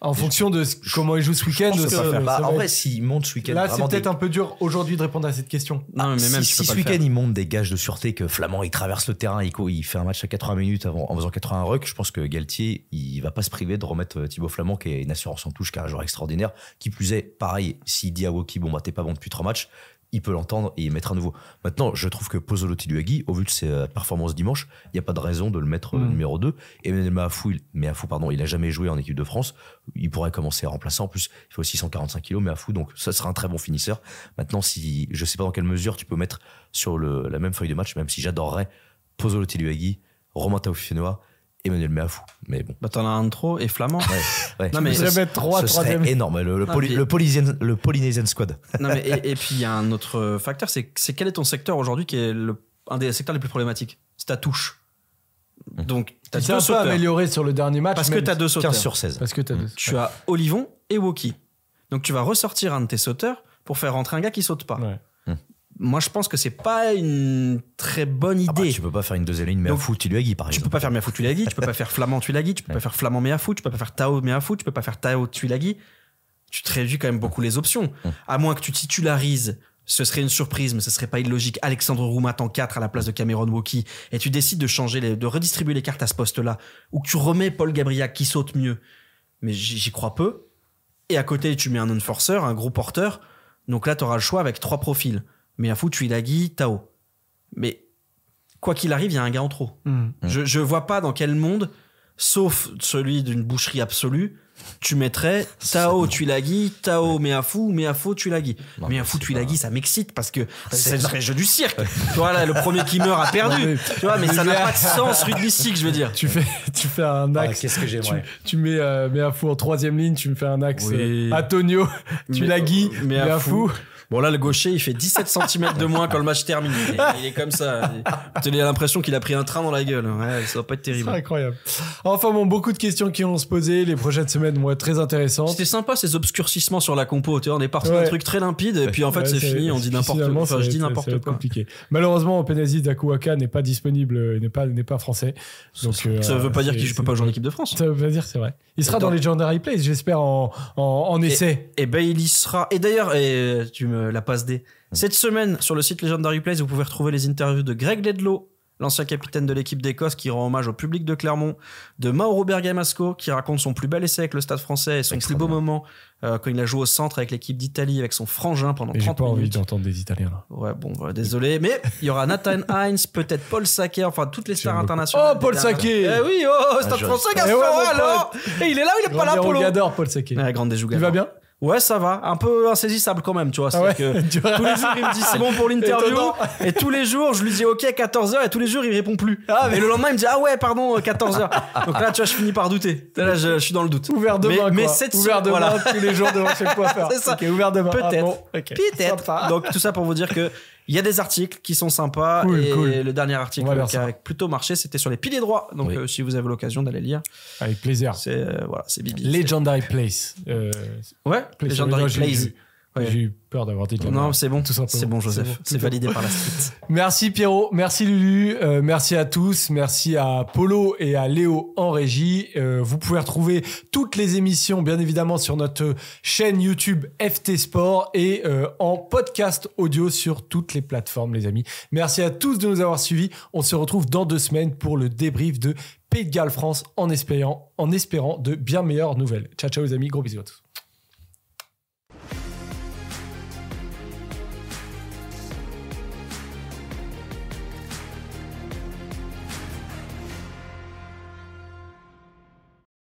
S1: En fonction de ce- comment ils jouent ce week-end
S3: Je peux
S1: ça-
S3: pas faire.
S1: ça
S3: Bah,
S1: va
S3: en
S1: être-
S3: vrai, s'il monte ce week-end.
S1: Là, c'est peut-être
S3: des-
S1: un peu dur aujourd'hui de répondre à cette question.
S2: Non, mais même,
S3: si, ce week-end il monte des gages de sûreté que Flamand il traverse le terrain, il, il fait un match à 80 minutes avant, en faisant 80 rucks, je pense que Galtier il va pas se priver de remettre euh, Thibaut Flamand qui est une assurance en touche, qui est un joueur extraordinaire. Qui plus est, pareil, s'il dit à Woki bon bah t'es pas bon depuis trois matchs, il peut l'entendre et il mettra à nouveau. Maintenant, je trouve que Pozzolo Tiluagi, au vu de ses euh, performances dimanche, il n'y a pas de raison de le mettre euh,
S1: Mm.
S3: numéro 2. Et Emmanuel Meafou, il, Meafou, pardon, il a jamais joué en équipe de France. Il pourrait commencer à remplacer. En plus, il fait aussi 145 kilos, Meafou, donc ça sera un très bon finisseur. Maintenant, si je sais pas dans quelle mesure tu peux mettre sur le, la même feuille de match, même si j'adorerais Pozzolo Tiluagi, Romain Taufinois, Emmanuel Meafou. Mais bon.
S2: Bah, t'en as un de trop et Flamand.
S3: Ouais, ouais.
S2: Non, mais-
S1: Je vais mettre trois,
S3: ce
S1: troisième.
S3: serait énorme. Le, le,
S2: Ah,
S3: Poly-
S2: puis-
S3: le, Polynesian, le Polynesian Squad.
S2: non, mais, et, et puis il y a un autre facteur, c'est c'est quel est ton secteur aujourd'hui qui est le, un des secteurs les plus problématiques? C'est ta touche. Donc, t'as
S1: Il s'est
S2: deux
S1: un peu
S2: sauteurs.
S1: amélioré sur le dernier match.
S2: Parce que
S1: même
S2: t'as deux sauteurs.
S3: 15 sur 16.
S1: Parce que t'as deux.
S2: Tu as Olivon et Woki. Donc tu vas ressortir un de tes sauteurs pour faire rentrer un gars qui saute pas.
S1: Ouais.
S2: Moi, je pense que c'est pas une très bonne
S3: Ah bah,
S2: idée.
S3: tu peux pas faire une deuxième ligne, mais à foot, Tiluagi, par
S2: Tu
S3: exemple.
S2: peux pas faire Meafou Tuilagi, tu peux pas faire Flamand Tuilagi, tu peux pas faire Flamand Meafou, tu peux pas faire Tao Meafou, tu peux pas faire Tao Tuilagi. Tu te réduis quand même beaucoup les options.
S3: Hum.
S2: À moins que tu titularises, ce serait une surprise, mais ce serait pas illogique. Alexandre Roumat en 4 à la place de Cameron Woki, et tu décides de changer, les- de redistribuer les cartes à ce poste-là, ou que tu remets Paul Gabriac qui saute mieux. Mais j'y crois peu. Et à côté, tu mets un enforcer, un gros porteur. Donc là, tu auras le choix avec trois profils. Meafou, Tuilagi, Tao. Mais quoi qu'il arrive, il y a un gars en trop.
S1: Hmm.
S2: Je, je vois pas dans quel monde, sauf celui d'une boucherie absolue, tu mettrais Tao Tuilagi, Tao Meafou, Meafou Tuilagi.
S3: Mais c'est
S2: Tuilagi, ça m'excite parce que c'est le jeu du cirque. tu vois, là, le premier qui meurt a perdu.
S1: Non, mais-
S2: tu vois, mais ça n'a pas de sens rugbystique, je veux dire.
S1: Tu fais, tu fais un
S3: Ah,
S1: axe.
S3: Qu'est-ce que
S1: tu,
S3: j'aimerais.
S1: tu mets euh, Meafou en troisième ligne, tu me fais un axe
S2: Oui.
S1: euh, Antonio, tu
S2: Mais- Bon, là, le gaucher, il fait 17 cm de moins quand le match termine. Il est, il est comme ça. Tu as l'impression qu'il a pris un train dans la gueule. Ouais, ça va pas être
S1: C'est
S2: terrible.
S1: incroyable. Enfin bon, beaucoup de questions qui vont se poser. Les prochaines semaines vont être très intéressantes.
S2: C'était sympa ces obscurcissements sur la compo. Tu vois, on est parti
S1: Ouais.
S2: d'un truc très limpide et puis en fait
S1: Ouais,
S2: c'est fini. On dit n'importe quoi. Enfin,
S1: ça
S2: je
S1: va
S2: dis
S1: être- ça va
S2: n'importe
S1: être
S2: quoi.
S1: compliqué. Malheureusement, Penazzi Dakuwaka n'est pas disponible, euh, n'est pas, n'est pas français. Donc, euh,
S2: Ça veut pas dire
S1: c'est-
S2: que je peux
S1: c'est-
S2: pas jouer en équipe de France.
S1: Ça veut pas dire, c'est vrai. Il sera
S2: Attends.
S1: dans les Legendary Plays, j'espère, en, en, en essai.
S2: Et ben il y sera. Et d'ailleurs, et tu me la passes D. Cette semaine, sur le site Legendary Plays, vous pouvez retrouver les interviews de Greg Ledlow, l'ancien capitaine de l'équipe d'Écosse, qui rend hommage au public de Clermont, de Mauro Bergamasco, qui raconte son plus bel essai avec le Stade français et son plus beau moment euh, quand il a joué au centre avec l'équipe d'Italie, avec son frangin pendant
S1: Et j'ai
S2: 30
S1: pas envie
S2: minutes.
S1: d'entendre des Italiens là.
S2: Ouais, bon, voilà, désolé. Mais il y aura Nathan Hines, peut-être Paul Saké, enfin toutes les stars internationales.
S1: Oh, Paul Saké
S2: Eh oui, oh, Stade
S3: je-
S2: français,
S1: Eh
S2: Gaston,
S1: mon
S2: alors Et il est là ou il est pas là, Polo
S1: dérogateur, Paul Saké.
S2: Ouais, grande.
S1: Il va bien?
S2: Ouais, ça va. Un peu insaisissable quand même, tu vois.
S1: Ah ouais
S2: que tous les jours, il me dit c'est bon pour l'interview. Et tous les jours, je lui dis ok, 14h. Et tous les jours, il répond plus. Et le lendemain, il me dit ah ouais, pardon, 14h. Donc là, tu vois, je finis par douter. Là, je, je suis dans le doute.
S1: Ouvert demain,
S2: Mais-
S1: quoi.
S2: mais cette
S1: ouvert demain
S2: voilà.
S1: tous les jours devant chez le coiffeur.
S2: C'est ça.
S1: Ok, ouvert demain. Ah
S2: Peut-être.
S1: bon.
S2: Peut-être. Donc tout ça pour vous dire que il y a des articles qui sont sympas
S1: Cool,
S2: et
S1: cool.
S2: le dernier article qui a plutôt marché, c'était sur les piliers droits. Donc
S3: Oui.
S2: euh, si vous avez l'occasion d'aller lire,
S1: Avec plaisir.
S2: c'est euh, voilà, c'est Bibi.
S1: Legendary Place. Euh,
S2: Ouais,
S1: Place.
S2: Legendary
S1: j'ai-
S2: Ouais.
S1: J'ai eu peur d'avoir dit
S2: Non, c'est bon,
S1: Tout simplement.
S2: c'est bon, Joseph.
S1: C'est bon,
S2: validé par la suite.
S1: Merci Pierrot, merci Lulu, euh, merci à tous, merci à Polo et à Léo en régie. Euh, vous pouvez retrouver toutes les émissions bien évidemment sur notre chaîne YouTube FT Sport et euh, en podcast audio sur toutes les plateformes les amis. Merci à tous de nous avoir suivis. On se retrouve dans deux semaines pour le débrief de Pays de Galles France en espérant, en espérant de bien meilleures nouvelles. Ciao ciao les amis, gros bisous à tous.